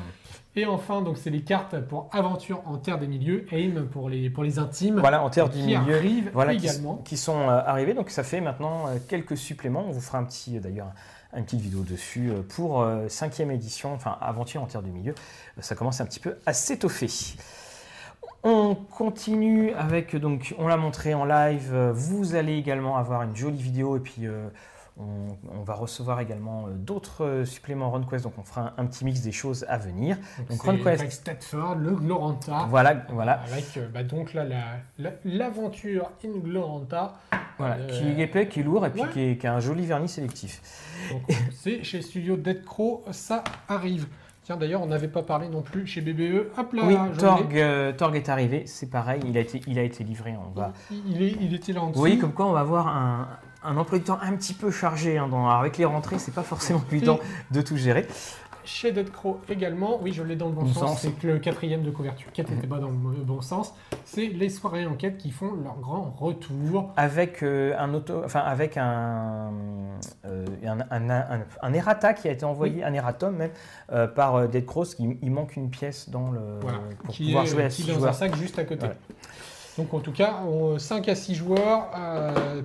Et enfin, donc c'est les cartes pour aventure en terre des milieux, AIM pour les, pour les intimes. Voilà, en terre du milieu. Arrivent voilà, également. Qui, sont arrivés. Donc ça fait maintenant quelques suppléments. On vous fera un petit, d'ailleurs, une petite vidéo dessus euh, pour euh, cinquième édition, enfin Aventure en terre du milieu. Ça commence un petit peu à s'étoffer. On continue avec, donc on l'a montré en live, vous allez également avoir une jolie vidéo et puis euh, on, va recevoir également d'autres suppléments RunQuest, donc on fera un, petit mix des choses à venir. Donc, RunQuest. Statford, le Gloranta. Voilà, voilà. Avec bah, donc là l'aventure in Gloranta voilà, euh, qui est épais, qui est lourd et puis qui, a un joli vernis sélectif. C'est chez Studio Dead Crow, ça arrive. Tiens, d'ailleurs, on n'avait pas parlé non plus chez BBE. Hop là, oui, Torg, euh, Torg, est arrivé, c'est pareil, il a été, il a été livré. On va... il, est, il était là en dessous. Oui, comme quoi on va avoir un, un emploi du temps un petit peu chargé. Hein, dans, avec les rentrées, c'est pas forcément évident [LAUGHS] de tout gérer. Chez Dead Crow également, oui, je l'ai dans le bon, sens, c'est que le quatrième de couverture, qui n'était pas dans le bon sens, c'est les soirées enquêtes qui font leur grand retour. Avec euh, un auto, enfin avec un, euh, un, errata qui a été envoyé, un erratum même, euh, par Dead Crow, il, il, manque une pièce dans le, pour qui pouvoir jouer à qui dans un sac juste à côté. Donc en tout cas, 5 à 6 joueurs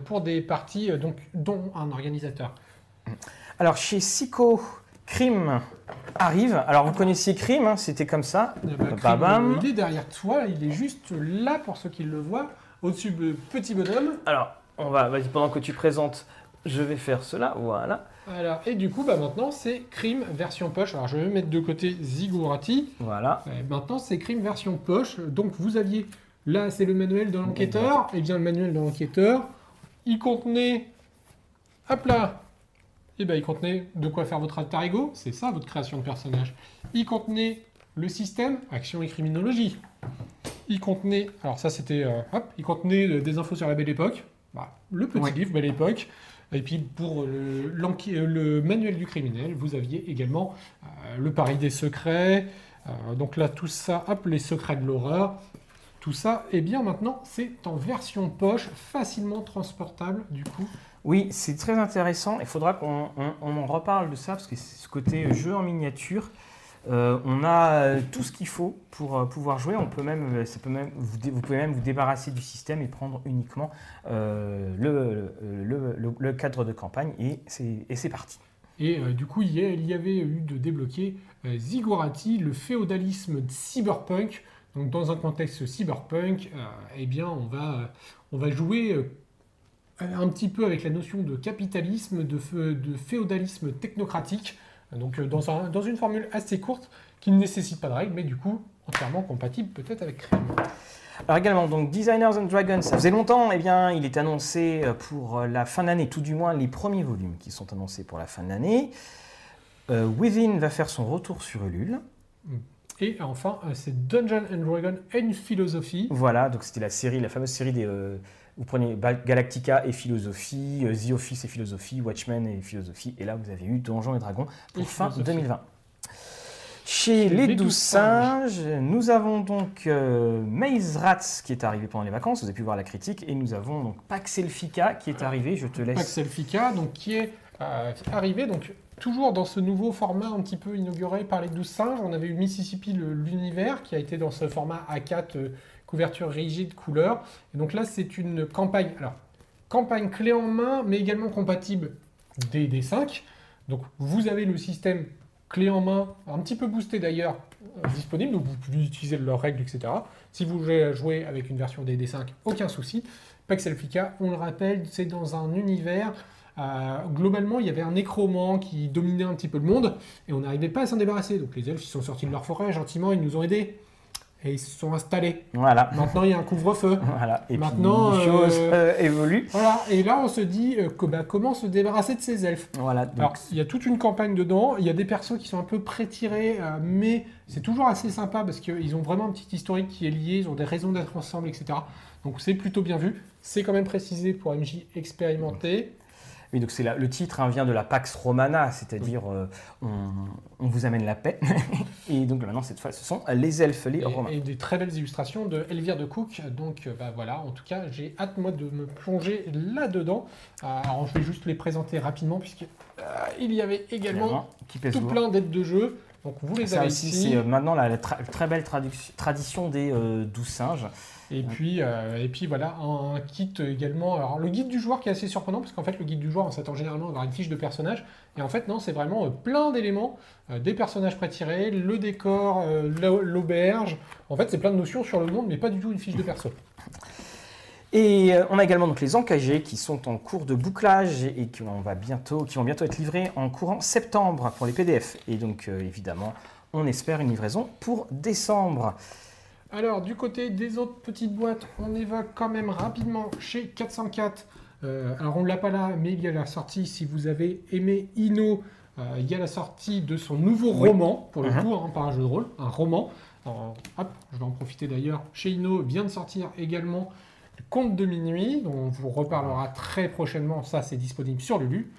pour des parties donc, dont un organisateur. Alors chez Sico, Crime arrive. Alors vous connaissiez Crime, hein, c'était comme ça. Eh ben, il est derrière toi, il est juste là pour ceux qui le voient, au-dessus de petit bonhomme. Alors, on va, vas-y, pendant que tu présentes, je vais faire cela, voilà. Alors, et du coup, bah, maintenant c'est Crime version poche. Alors je vais mettre de côté Zigurati. Voilà. maintenant c'est Crime version poche. Donc vous aviez, là c'est le manuel de l'enquêteur. Et eh bien le manuel de l'enquêteur, il contenait, hop là, eh ben, il contenait de quoi faire votre alter ego, c'est ça votre création de personnage. Il contenait le système, action et criminologie. Il contenait, alors ça c'était, euh, hop, il contenait des infos sur la belle époque, bah, le petit livre Belle époque. Et puis pour le, le, manuel du criminel, vous aviez également euh, le pari des secrets. Euh, donc là, tout ça, hop, les secrets de l'horreur. Tout ça, et eh bien maintenant, c'est en version poche, facilement transportable du coup. Oui, c'est très intéressant. Il faudra qu'on en reparle de ça parce que c'est ce côté jeu en miniature. Euh, on a euh, tout ce qu'il faut pour euh, pouvoir jouer. On peut même, vous, pouvez même vous débarrasser du système et prendre uniquement le, cadre de campagne et c'est parti. Et du coup, il y avait eu de débloquer Zigurati, le féodalisme cyberpunk. Donc, dans un contexte cyberpunk, eh bien, on va jouer un petit peu avec la notion de capitalisme, de, de féodalisme technocratique, donc euh, dans, dans, une formule assez courte qui ne nécessite pas de règles, mais du coup entièrement compatible peut-être avec Crème. Alors également, donc Designers and Dragons, ça faisait longtemps, eh bien, il est annoncé euh, pour euh, la fin d'année, tout du moins les premiers volumes qui sont annoncés pour la fin de l'année. Within va faire son retour sur Ulule. Et enfin, c'est Dungeon and Dragon and Philosophy. Voilà, donc c'était la série, la fameuse série des, vous prenez Galactica et philosophie, euh, The Office et philosophie, Watchmen et philosophie, et là vous avez eu Donjons et Dragons pour fin 2020. Chez les, douze singes, nous avons donc euh, Maze Rats qui est arrivé pendant les vacances, vous avez pu voir la critique, et nous avons donc Paxelfica qui est arrivé, je te laisse. Paxelfica, donc qui est euh, arrivé donc toujours dans ce nouveau format un petit peu inauguré par les douze singes. On avait eu Mississippi l'univers qui a été dans ce format A4 couverture rigide, couleur. Et donc là, c'est une campagne, alors, campagne clé en main, mais également compatible DD5. Donc vous avez le système clé en main, un petit peu boosté d'ailleurs, euh, disponible, donc vous pouvez utiliser leurs règles, etc. Si vous jouez avec une version DD5, aucun souci. Paxelfica, on le rappelle, c'est dans un univers euh, globalement, il y avait un nécromant qui dominait un petit peu le monde et on n'arrivait pas à s'en débarrasser. Donc les elfes ils sont sortis de leur forêt gentiment, ils nous ont aidés et ils se sont installés. Voilà. Maintenant, il y a un couvre-feu. [LAUGHS] Voilà. Et Maintenant, les choses euh, euh, évoluent. Voilà. Et là, on se dit euh, que, bah, comment se débarrasser de ces elfes? Voilà. Alors, il y a toute une campagne dedans. Il y a des persos qui sont un peu pré-tirés, mais c'est toujours assez sympa parce qu'ils ont vraiment un petit historique qui est lié. Ils ont des raisons d'être ensemble, etc. Donc, c'est plutôt bien vu. C'est quand même précisé pour MJ expérimenté. Oui, donc c'est le titre hein, vient de la Pax Romana, c'est-à-dire euh, on, vous amène la paix. [LAUGHS] et donc maintenant, cette fois, ce sont les elfes, les romains. Et des très belles illustrations de Elvire de Cook. Donc euh, bah, voilà, en tout cas, j'ai hâte moi de me plonger là-dedans. Alors je vais juste les présenter rapidement, puisqu'il il y avait également tout plein d'aides de jeu. Donc vous les avez ici. C'est euh, maintenant la, très belle tradition des euh, douze singes. Et puis, euh, et puis voilà, un, kit également. Alors le guide du joueur qui est assez surprenant parce qu'en fait le guide du joueur on s'attend généralement à avoir une fiche de personnage et en fait non c'est vraiment plein d'éléments, des personnages pré-tirés, le décor, l'auberge. En fait c'est plein de notions sur le monde mais pas du tout une fiche de perso. [LAUGHS] Et on a également donc les encagés qui sont en cours de bouclage et qui, va bientôt, qui vont bientôt être livrés en courant septembre pour les PDF. Et donc évidemment, on espère une livraison pour décembre. Alors du côté des autres petites boîtes, on évoque quand même rapidement chez 404. Euh, alors on ne l'a pas là, mais il y a la sortie, si vous avez aimé Ino, euh, il y a la sortie de son nouveau roman, pour le uh-huh. coup, hein, pas un jeu de rôle, un roman. hop, je vais en profiter d'ailleurs. Chez Ino vient de sortir également Conte de minuit, dont on vous reparlera très prochainement. Ça, c'est disponible sur Lulu.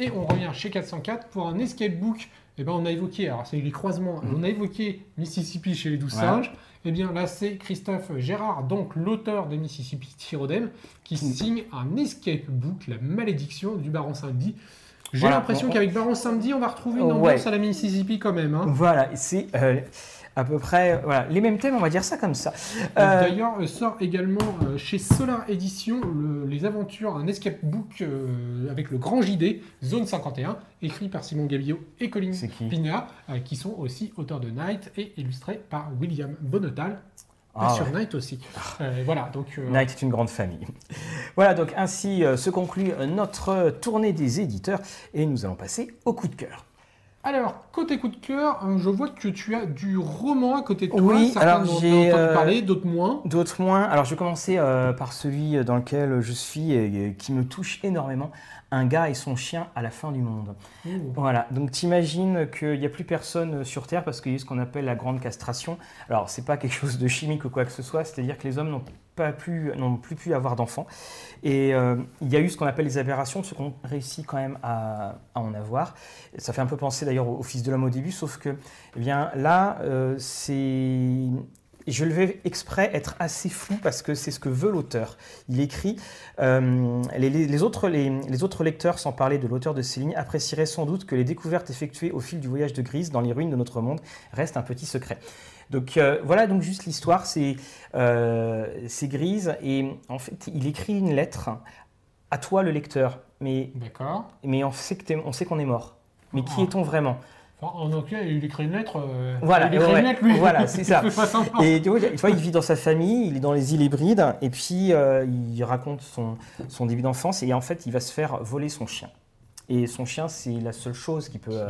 Et on revient chez 404 pour un escape book. Eh ben, on a évoqué, alors c'est les croisements, mm. on a évoqué Mississippi chez les douze singes. Eh bien là, c'est Christophe Gérard, donc l'auteur de Mississippi Tyrodem, qui mm. signe un escape book, La malédiction du Baron Samedi. J'ai l'impression qu'avec Baron Samedi, on va retrouver une ambiance à la Mississippi quand même. Hein. Voilà, c'est. Euh, à peu près voilà, les mêmes thèmes, on va dire ça comme ça. Euh, d'ailleurs, euh, sort également euh, chez Solar Edition les aventures, un escape book avec le grand JD, Zone 51, écrit par Simon Gabillot et Colin Pina, qui sont aussi auteurs de Night et illustrés par William Bonnetal. Ah, sur Night aussi. voilà, donc, Night est une grande famille. [LAUGHS] voilà, donc ainsi se conclut notre tournée des éditeurs et nous allons passer au coup de cœur. Alors, côté coup de cœur, euh, je vois que tu as du roman à côté de toi. Oui, alors j'ai entendu euh, parler, d'autres moins. D'autres moins. Alors, je vais commencer euh, par celui dans lequel je suis et qui me touche énormément. Un gars et son chien à la fin du monde. Voilà. Donc, t'imagines qu'il n'y a plus personne sur Terre parce qu'il y a ce qu'on appelle la grande castration. Alors, c'est pas quelque chose de chimique ou quoi que ce soit. C'est-à-dire que les hommes n'ont pas plus, n'ont plus pu avoir d'enfants. Et euh, il y a eu ce qu'on appelle les aberrations, ce qu'on réussit quand même à, en avoir. Ça fait un peu penser d'ailleurs au, Fils de l'homme au début, sauf que eh bien, là, euh, c'est je le vais exprès être assez flou parce que c'est ce que veut l'auteur. Il écrit euh, les, autres, les, autres, lecteurs, sans parler de l'auteur de ces lignes, apprécieraient sans doute que les découvertes effectuées au fil du voyage de Grise dans les ruines de notre monde restent un petit secret. Donc euh, voilà donc juste l'histoire, euh, c'est Grise et en fait il écrit une lettre à toi le lecteur, mais, mais on sait qu'on est mort. Mais qui ah. est-on vraiment? En cas, il écrit une lettre. Euh, voilà, il écrit une lettre, lui. Voilà, c'est ça. [LAUGHS] et tu vois, il vit dans sa famille, il est dans les îles hybrides, et puis il raconte son, son début d'enfance, et en fait, il va se faire voler son chien. Et son chien, c'est la seule chose qui peut.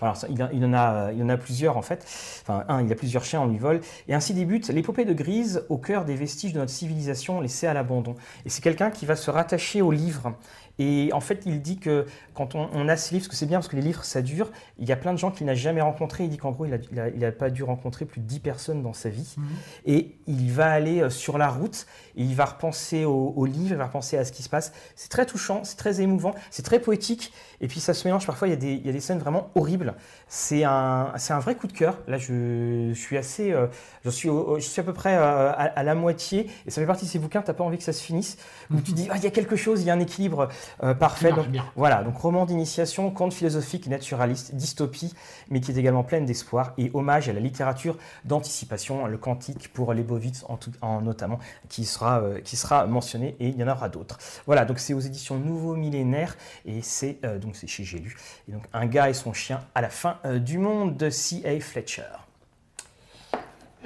Alors, il, il, en a, il en a plusieurs en fait. Enfin, un, il a plusieurs chiens, on lui vole. Et ainsi débute l'épopée de Grise au cœur des vestiges de notre civilisation laissée à l'abandon. Et c'est quelqu'un qui va se rattacher au livre et en fait, il dit que quand on, a ces livres, parce que c'est bien parce que les livres, ça dure, il y a plein de gens qu'il n'a jamais rencontrés. Il dit qu'en gros, il n'a pas dû rencontrer plus de 10 personnes dans sa vie. Mhm. Et il va aller euh, sur la route, et il va repenser au, livre, il va repenser à ce qui se passe. C'est très touchant, c'est très émouvant, c'est très poétique. Et puis ça se mélange, parfois, il y a des, il y a des scènes vraiment horribles. C'est un, un vrai coup de cœur. Là, je, suis assez. Euh, je, suis je suis à peu près euh, à, la moitié. Et ça fait partie de ces bouquins, tu n'as pas envie que ça se finisse. Où tu dis, [LAUGHS] ah, il y a quelque chose, il y a un équilibre euh, parfait. voilà, donc roman d'initiation, conte philosophique naturaliste, dystopie, mais qui est également pleine d'espoir et hommage à la littérature d'anticipation, le cantique pour Lebovitz en, tout, en notamment, qui sera, euh, qui sera mentionné et il y en aura d'autres. Voilà, donc c'est aux éditions Nouveau Millénaire et c'est euh, donc c'est chez J'ai lu. Et donc un gars et son chien à la fin du monde de C.A. Fletcher.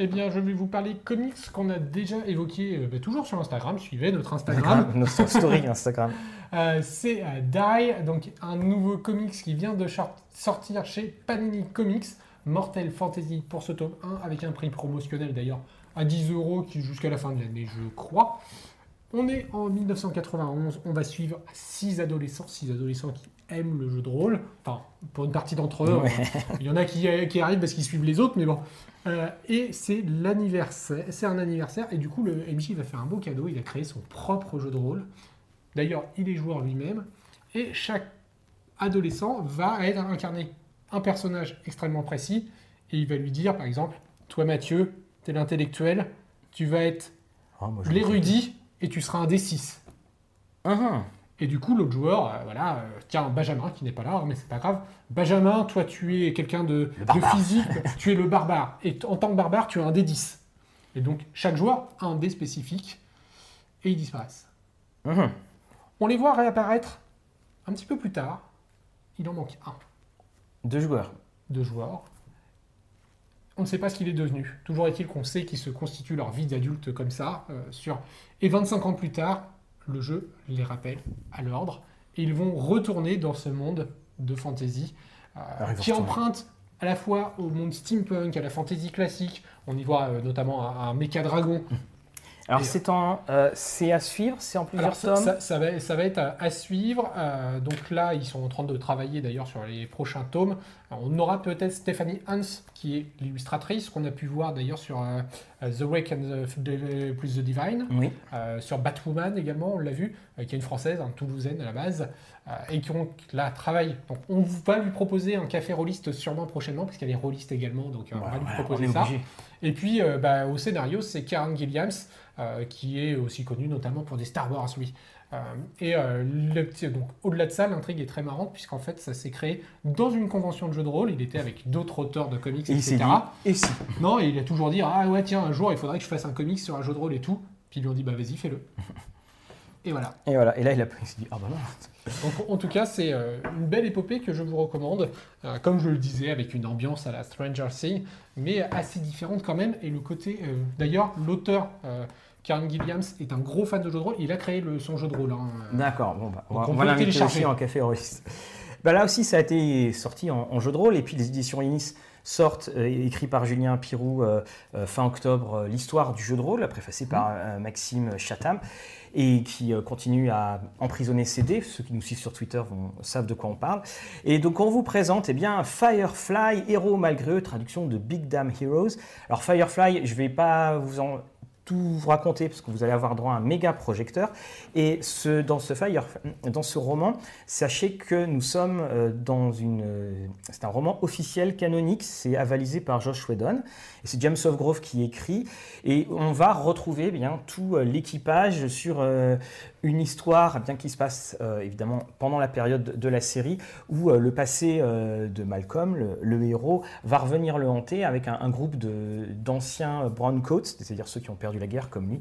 Eh bien, je vais vous parler comics qu'on a déjà évoqué euh, bah, toujours sur Instagram. Suivez notre Instagram. [LAUGHS] notre story Instagram. [LAUGHS] Euh, c'est euh, Die, donc un nouveau comics qui vient de sortir chez Panini Comics. Mortel Fantasy pour ce tome 1, avec un prix promotionnel d'ailleurs à 10 euros qui jusqu'à la fin de l'année, je crois. On est en 1991, on va suivre 6 adolescents, 6 adolescents qui aiment le jeu de rôle. Enfin, pour une partie d'entre eux, il y en a qui, qui arrivent parce qu'ils suivent les autres, mais bon, euh, et c'est l'anniversaire, c'est un anniversaire, et du coup le MJ va faire un beau cadeau, il a créé son propre jeu de rôle. D'ailleurs, il est joueur lui-même. Et chaque adolescent va être incarné un personnage extrêmement précis et il va lui dire, par exemple, toi Mathieu, tu es l'intellectuel, tu vas être Ah, l'érudit et tu seras un des 6. Mhm. Et du coup, l'autre joueur, euh, voilà, euh, tiens, Benjamin qui n'est pas là, mais c'est pas grave. Benjamin, toi, tu es quelqu'un de, physique, [LAUGHS] tu es le barbare. Et en tant que barbare, tu as un dé 10. Et donc, chaque joueur a un dé spécifique et ils disparaissent. Mhm. On les voit réapparaître un petit peu plus tard. Il en manque un Deux joueurs. de joueurs. On ne sait pas ce qu'il est devenu. Toujours est-il qu'on sait qu'ils se constituent leur vie d'adulte comme ça. euh, sur... Et 25 ans plus tard, le jeu les rappelle à l'ordre. Et ils vont retourner dans ce monde de fantasy euh, vont qui emprunte à la fois au monde steampunk, à la fantasy classique. On y voit euh, notamment un, un méca dragon. [LAUGHS] Alors c'est en, euh, c'est à suivre, c'est en plusieurs Alors, ça, tomes. ça- ça va, ça va être à, à suivre. Euh, donc là, ils sont en train de travailler d'ailleurs sur les prochains tomes. Alors, on aura peut-être Stephanie Hans, qui est l'illustratrice, qu'on a pu voir d'ailleurs sur euh, The Wake and the, the- plus the Divine. Oui. Sur Batwoman également, on l'a vu, qui est une française, un toulousaine à la base, et qui ont, là travaille. Donc on va lui proposer un café rôliste sûrement prochainement, parce qu'elle est rôliste également, donc euh, on va lui Voilà, proposer ça. obligé. Et puis euh, bah, au scénario, c'est Karen Gilliams, euh, qui est aussi connue notamment pour des Star Wars, lui. Euh, et euh, le donc au-delà de ça, l'intrigue est très marrante, puisqu'en fait, ça s'est créé dans une convention de jeu de rôle. Il était avec d'autres auteurs de comics, Et il s'est etc. dit, et si? Non, et il a toujours dit Ah ouais, tiens, un jour, il faudrait que je fasse un comics sur un jeu de rôle et tout. Puis ils lui ont dit Bah vas-y, fais-le. Et voilà. Et voilà, et là il a il s'est dit, ah bah non. Donc, en tout cas, c'est euh, une belle épopée que je vous recommande. Euh, comme je le disais, avec une ambiance à la Stranger Things, mais assez différente quand même. Et le côté. euh, D'ailleurs, l'auteur, Karen Gilliams, est un gros fan de jeux de rôle. Il a créé le- son jeu de rôle. hein. D'accord, bon bah, on on va le l'inviter télécharger. aussi en café horroriste. Bah là aussi, ça a été sorti en, en jeu de rôle, et puis les éditions Inis sortent, euh, écrit par Julien Pirou euh, euh, fin octobre, l'histoire du jeu de rôle, préfacé par euh, Maxime Chatham, et qui continue à emprisonner CD. Ceux qui nous suivent sur Twitter vont, savent de quoi on parle. Et donc on vous présente eh bien, Firefly, héros malgré eux, traduction de Big Damn Heroes. Alors Firefly, je vais pas vous en tout vous raconter parce que vous allez avoir droit à un méga projecteur. Et ce, dans, ce Fire, dans ce roman, sachez que nous sommes euh, dans une. euh, C'est un roman officiel canonique, c'est avalisé par Josh Whedon. Et c'est James Grove qui écrit. Et on va retrouver eh bien tout euh, l'équipage sur une histoire bien, qui se passe euh, évidemment pendant la période de la série où euh, le passé euh, de Malcolm, le, le héros, va revenir le hanter avec un, un groupe de- d'anciens browncoats, c'est-à-dire ceux qui ont perdu la guerre comme lui,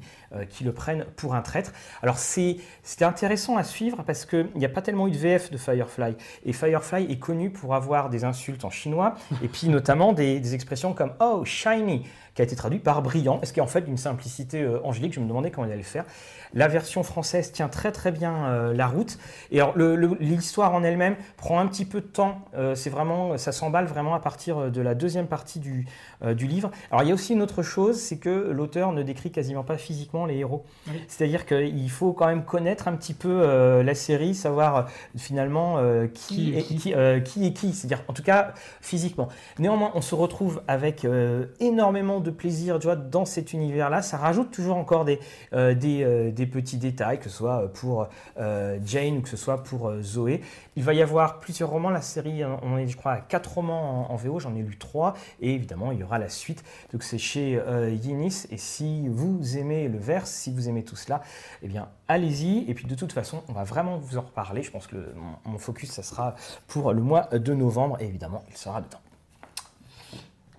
qui le prennent pour un traître. Alors c'est c'était intéressant à suivre parce qu'il n'y a pas tellement eu de VF de Firefly. Et Firefly est connu pour avoir des insultes en chinois [LAUGHS] et puis notamment des, des expressions comme Oh, shiny qui a été traduit par brillant, ce qui est en fait d'une simplicité angélique. Je me demandais comment il allait le faire. La version française tient très très bien euh, la route. Et alors l'histoire en elle-même prend un petit peu de temps. Euh, c'est vraiment, ça s'emballe vraiment à partir de la deuxième partie du, euh, du livre. Alors il y a aussi une autre chose, c'est que l'auteur ne décrit quasiment pas physiquement les héros. Oui. C'est-à-dire qu'il faut quand même connaître un petit peu euh, la série, savoir euh, finalement euh, qui, Qui est qui. qui, euh, qui est qui. C'est-à-dire en tout cas physiquement. Néanmoins, on se retrouve avec euh, énormément de plaisir tu vois, dans cet univers-là. Ça rajoute toujours encore des, euh, des, euh, des petits détails, que ce soit pour euh, Jane ou que ce soit pour euh, Zoé. Il va y avoir plusieurs romans. La série, on est, je crois, à quatre romans en, VO. J'en ai lu trois. Et évidemment, il y aura la suite. Donc, c'est chez euh, Yinis. Et si vous aimez le verse, si vous aimez tout cela, eh bien, allez-y. Et puis, de toute façon, on va vraiment vous en reparler. Je pense que mon, focus, ça sera pour le mois de novembre. Et évidemment, il sera dedans.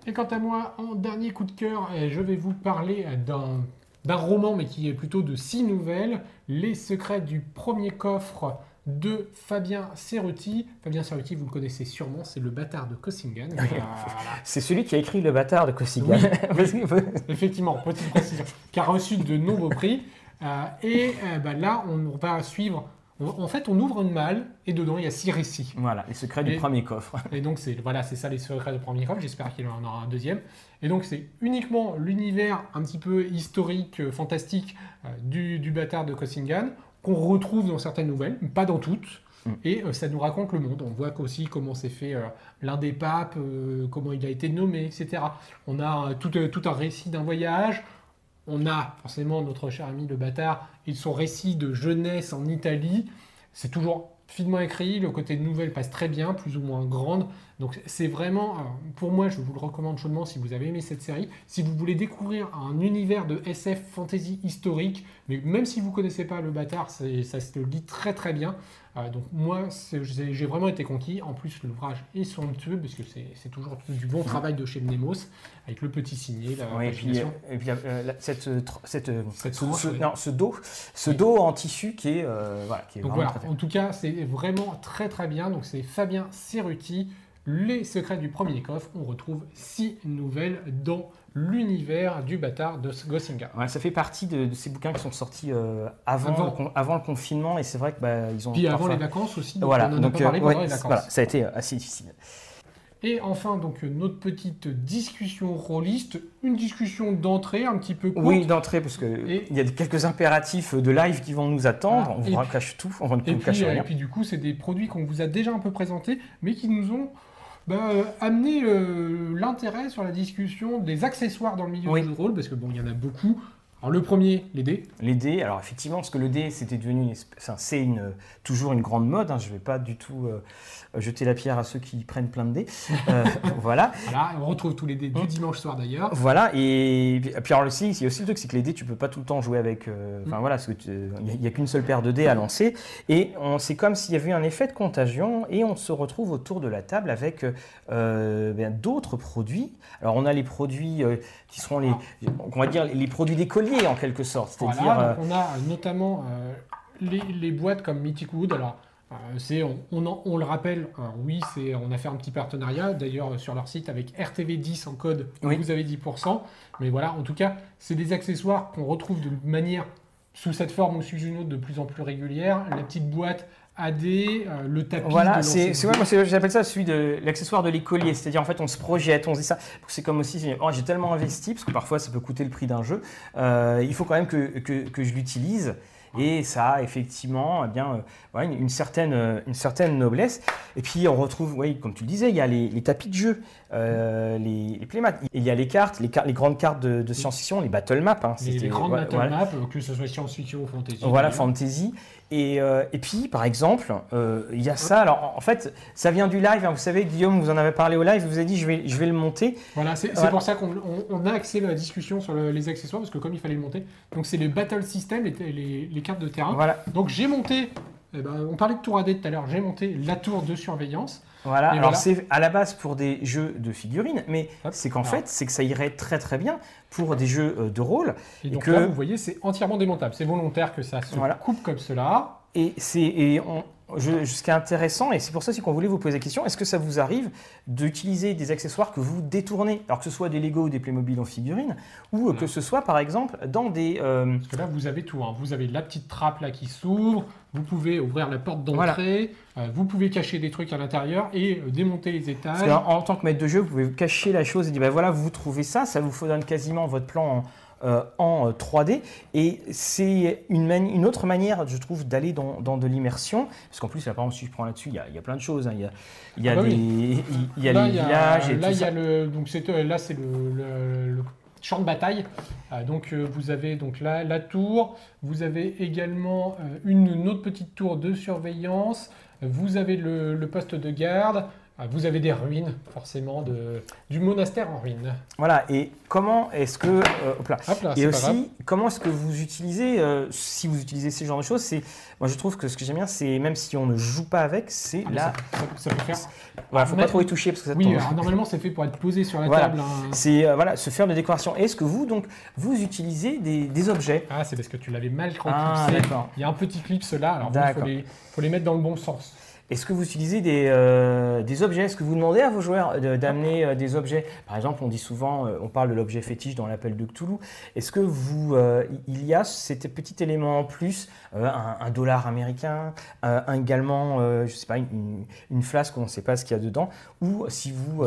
Et quant à moi, en dernier coup de cœur, euh, je vais vous parler euh, d'un d'un roman, mais qui est plutôt de six nouvelles, Les secrets du premier coffre de Fabien Cerruti. Fabien Cerruti, vous le connaissez sûrement, c'est le bâtard de voilà. C'est celui qui a écrit Le bâtard de Cossigan. Oui. [LAUGHS] Que- Effectivement, petite précision, qui a reçu de nombreux prix. Euh, et euh, bah, là, on va suivre. En fait, on ouvre une malle et dedans, il y a six récits. voilà, les secrets du Et- premier coffre. [LAUGHS] Et donc, c'est voilà, c'est ça les secrets de premier coffre. J'espère qu'il en aura un deuxième. Et donc, c'est uniquement l'univers un petit peu historique, euh, fantastique euh, du, du bâtard de Cossingen qu'on retrouve dans certaines nouvelles, mais pas dans toutes. Mm. Et euh, ça nous raconte le monde. On voit aussi comment s'est fait l'un des papes, comment il a été nommé, etc. On a tout, tout un récit d'un voyage. On a forcément notre cher ami le bâtard et son récit de jeunesse en Italie. C'est toujours finement écrit, le côté nouvelle passe très bien, plus ou moins grande. Donc c'est vraiment, pour moi, je vous le recommande chaudement si vous avez aimé cette série. Si vous voulez découvrir un univers de SF fantasy historique, mais même si vous connaissez pas le bâtard, ça se lit très très bien. Euh, donc moi, j'ai vraiment été conquis. En plus, l'ouvrage est somptueux, parce que c'est toujours du bon travail de chez Mnemos, avec le petit signet, la et puis, et puis cette, cette, ce, dos, ce dos en tissu qui est, voilà, qui est donc voilà, En tout cas, c'est vraiment très très bien. Donc c'est Fabien Cerruti, Les secrets du premier coffre. On retrouve six nouvelles dans l'univers du bâtard de Gosinga. Ouais, ça fait partie de, ces bouquins qui sont sortis euh, avant, avant. Le, confinement et c'est vrai que bah, ils ont. Puis avant les vacances aussi. Donc voilà, on en donc, a pas parlé euh, les vacances. Voilà, ça a été euh, assez difficile. Et enfin, donc notre petite discussion rôliste, une discussion d'entrée un petit peu courte. Oui, d'entrée, parce qu'il y a quelques impératifs de live qui vont nous attendre. On vous cache tout, on ne vous cache rien. Et puis du coup, c'est des produits qu'on vous a déjà un peu présentés, mais qui nous ont bah, amené euh, l'intérêt sur la discussion des accessoires dans le milieu du jeu de rôle, parce que bon, il y en a beaucoup. Alors le premier, les dés. Les dés, alors effectivement, parce que le dé, c'était devenu, enfin, c'est une, toujours une grande mode. Hein, je ne vais pas du tout euh, jeter la pierre à ceux qui prennent plein de dés. Euh, [LAUGHS] voilà. Voilà, on retrouve tous les dés du dimanche soir d'ailleurs. Voilà, et, puis alors aussi, il y a aussi le truc, c'est que les dés, tu peux pas tout le temps jouer avec. Euh, enfin mm. voilà, il n'y a, qu'une seule paire de dés à lancer, et c'est comme s'il y avait eu un effet de contagion, et on se retrouve autour de la table avec ben, d'autres produits. Alors on a les produits qui seront les, on va dire les produits des en quelque sorte. C'est-à-dire, euh, on a notamment euh, les, boîtes comme Mythic Wood. Alors euh, c'est, on, on, le rappelle, oui, c'est, on a fait un petit partenariat d'ailleurs sur leur site avec RTV10 en code, vous avez 10%. Mais voilà, en tout cas, c'est des accessoires qu'on retrouve de manière sous cette forme ou sous une autre de plus en plus régulière. La petite boîte AD, euh, le tapis. Voilà, c'est moi j'appelle ça celui de l'accessoire de l'écolier, c'est-à-dire en fait on se projette, on se dit ça. C'est comme aussi, oh, j'ai tellement investi, parce que parfois ça peut coûter le prix d'un jeu, euh, il faut quand même que, que, que je l'utilise. Et ça a effectivement eh bien, euh, une, certaine, une certaine noblesse. Et puis on retrouve, oui, comme tu le disais, il y a les, les tapis de jeu, les, les playmats. Il y a les cartes, les, les grandes cartes de, science-fiction, les battle maps. Hein, les, grandes battle maps, que ce soit science-fiction ou fantasy. Voilà, fantasy. Et, euh, et, puis, par exemple, euh, il y a ça. Alors, en fait, ça vient du live. Hein. Vous savez, Guillaume, vous en avez parlé au live. Vous avez dit, je vais, je vais le monter. Voilà, c'est pour ça qu'on a axé la discussion sur les accessoires, parce que comme il fallait le monter, donc c'est les battle system, les, les, cartes de terrain. Voilà. Donc, j'ai monté. Eh ben, on parlait de tour AD tout à l'heure. J'ai monté la tour de surveillance. Voilà, alors c'est à la base pour des jeux de figurines, mais c'est qu'en fait, c'est que ça irait très très bien pour des jeux euh, de rôle. Et, donc que... là, vous voyez, c'est entièrement démontable. C'est volontaire que ça se coupe comme cela. Et, c'est, ce qui est intéressant, et c'est pour ça qu'on voulait vous poser la question, est-ce que ça vous arrive d'utiliser des accessoires que vous détournez, alors que ce soit des Lego ou des Playmobil en figurine, ou que ce soit par exemple dans des... Euh, Parce que là, vous avez tout. Hein. Vous avez la petite trappe là qui s'ouvre, vous pouvez ouvrir la porte d'entrée, euh, vous pouvez cacher des trucs à l'intérieur et euh, démonter les étages. En, en, tant que maître de jeu, vous pouvez cacher la chose et dire, ben voilà, vous trouvez ça, ça vous donne quasiment votre plan en euh, en 3D. Euh, et c'est une, une, autre manière, je trouve, d'aller dans, dans, de l'immersion. Parce qu'en plus, là, par exemple, si je prends là-dessus, il y, a plein de choses. Hein. Il y a, il y a, ah bah des, il y a les villages. Et là, il y a le, donc là, c'est le, le, champ de bataille. donc, vous avez donc là la tour. Vous avez également une, une, autre petite tour de surveillance. Vous avez le, poste de garde. Ah, vous avez des ruines, forcément, de, du monastère en ruine. Voilà, et comment est-ce que... Euh, et aussi, comment est-ce que vous utilisez, euh, si vous utilisez ces genres de choses, c'est... Moi, je trouve que ce que j'aime bien, c'est, même si on ne joue pas avec, c'est ah, là... Ça, peut faire... Voilà, faut pas trop y toucher, parce que ça Oui, normalement, c'est fait pour être posé sur la table. Hein. C'est, euh, voilà, se faire de décoration. Est-ce que vous, donc, vous utilisez des, des objets Ah, c'est parce que tu l'avais mal ah, Il y a un petit clip, là, alors il faut les, faut les mettre dans le bon sens. Est-ce que vous utilisez des, euh, des objets? Est-ce que vous demandez à vos joueurs d'amener euh, des objets? Par exemple, on dit souvent, euh, on parle de l'objet fétiche dans l'appel de Cthulhu. Est-ce que vous, il y a cet petit élément en plus, un, dollar américain, un, également, je sais pas, une, une flasque, on ne sait pas ce qu'il y a dedans, ou si vous,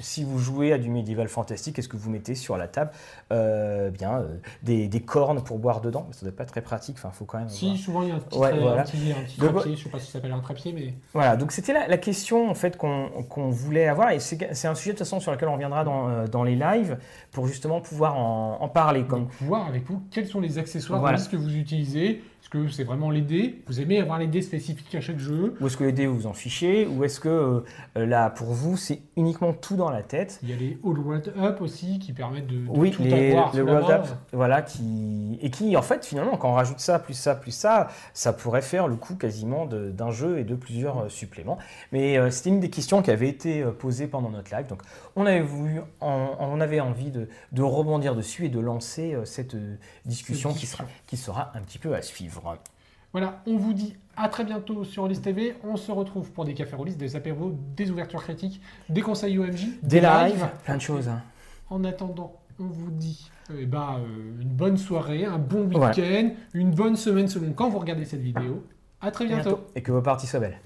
si vous jouez à du médiéval fantastique, est-ce que vous mettez sur la table bien des, des, cornes pour boire dedans? Ça ne doit pas être très pratique. Enfin, faut quand même. Si, souvent il y a un petit, ouais, un petit, un petit trépied, je ne sais pas si ça s'appelle un trépied, mais Voilà, donc c'était la, la question en fait qu'on voulait avoir et c'est un sujet de toute façon sur lequel on reviendra dans, euh, dans les lives pour justement pouvoir en, en parler. Comme, donc voir avec vous quels sont les accessoires Voilà. que vous utilisez. Que c'est vraiment les dés Vous aimez avoir les dés spécifiques à chaque jeu Ou est-ce que les dés vous en fichez Ou est-ce que euh, euh, là, pour vous, c'est uniquement tout dans la tête? Il y a les All World Up aussi qui permettent de, de Oui, tout les, avoir le World. Up, voilà, qui, et qui, en fait, finalement, quand on rajoute ça, plus ça, plus ça, ça pourrait faire le coût quasiment d'un jeu et de plusieurs euh, suppléments. Mais euh, c'était une des questions qui avait été posée pendant notre live. Donc, on avait, voulu, en- on avait envie de, de rebondir dessus et de lancer euh, cette discussion qui sera, qui sera un petit peu à suivre. Voilà, on vous dit à très bientôt sur List TV. On se retrouve pour des cafés roulistes, des apéros, des ouvertures critiques, des conseils OMJ, Des lives, plein de choses. En attendant, on vous dit eh ben, euh, une bonne soirée, un bon Voilà. week-end, une bonne semaine selon quand vous regardez cette vidéo. À très bientôt. Et que vos parties soient belles.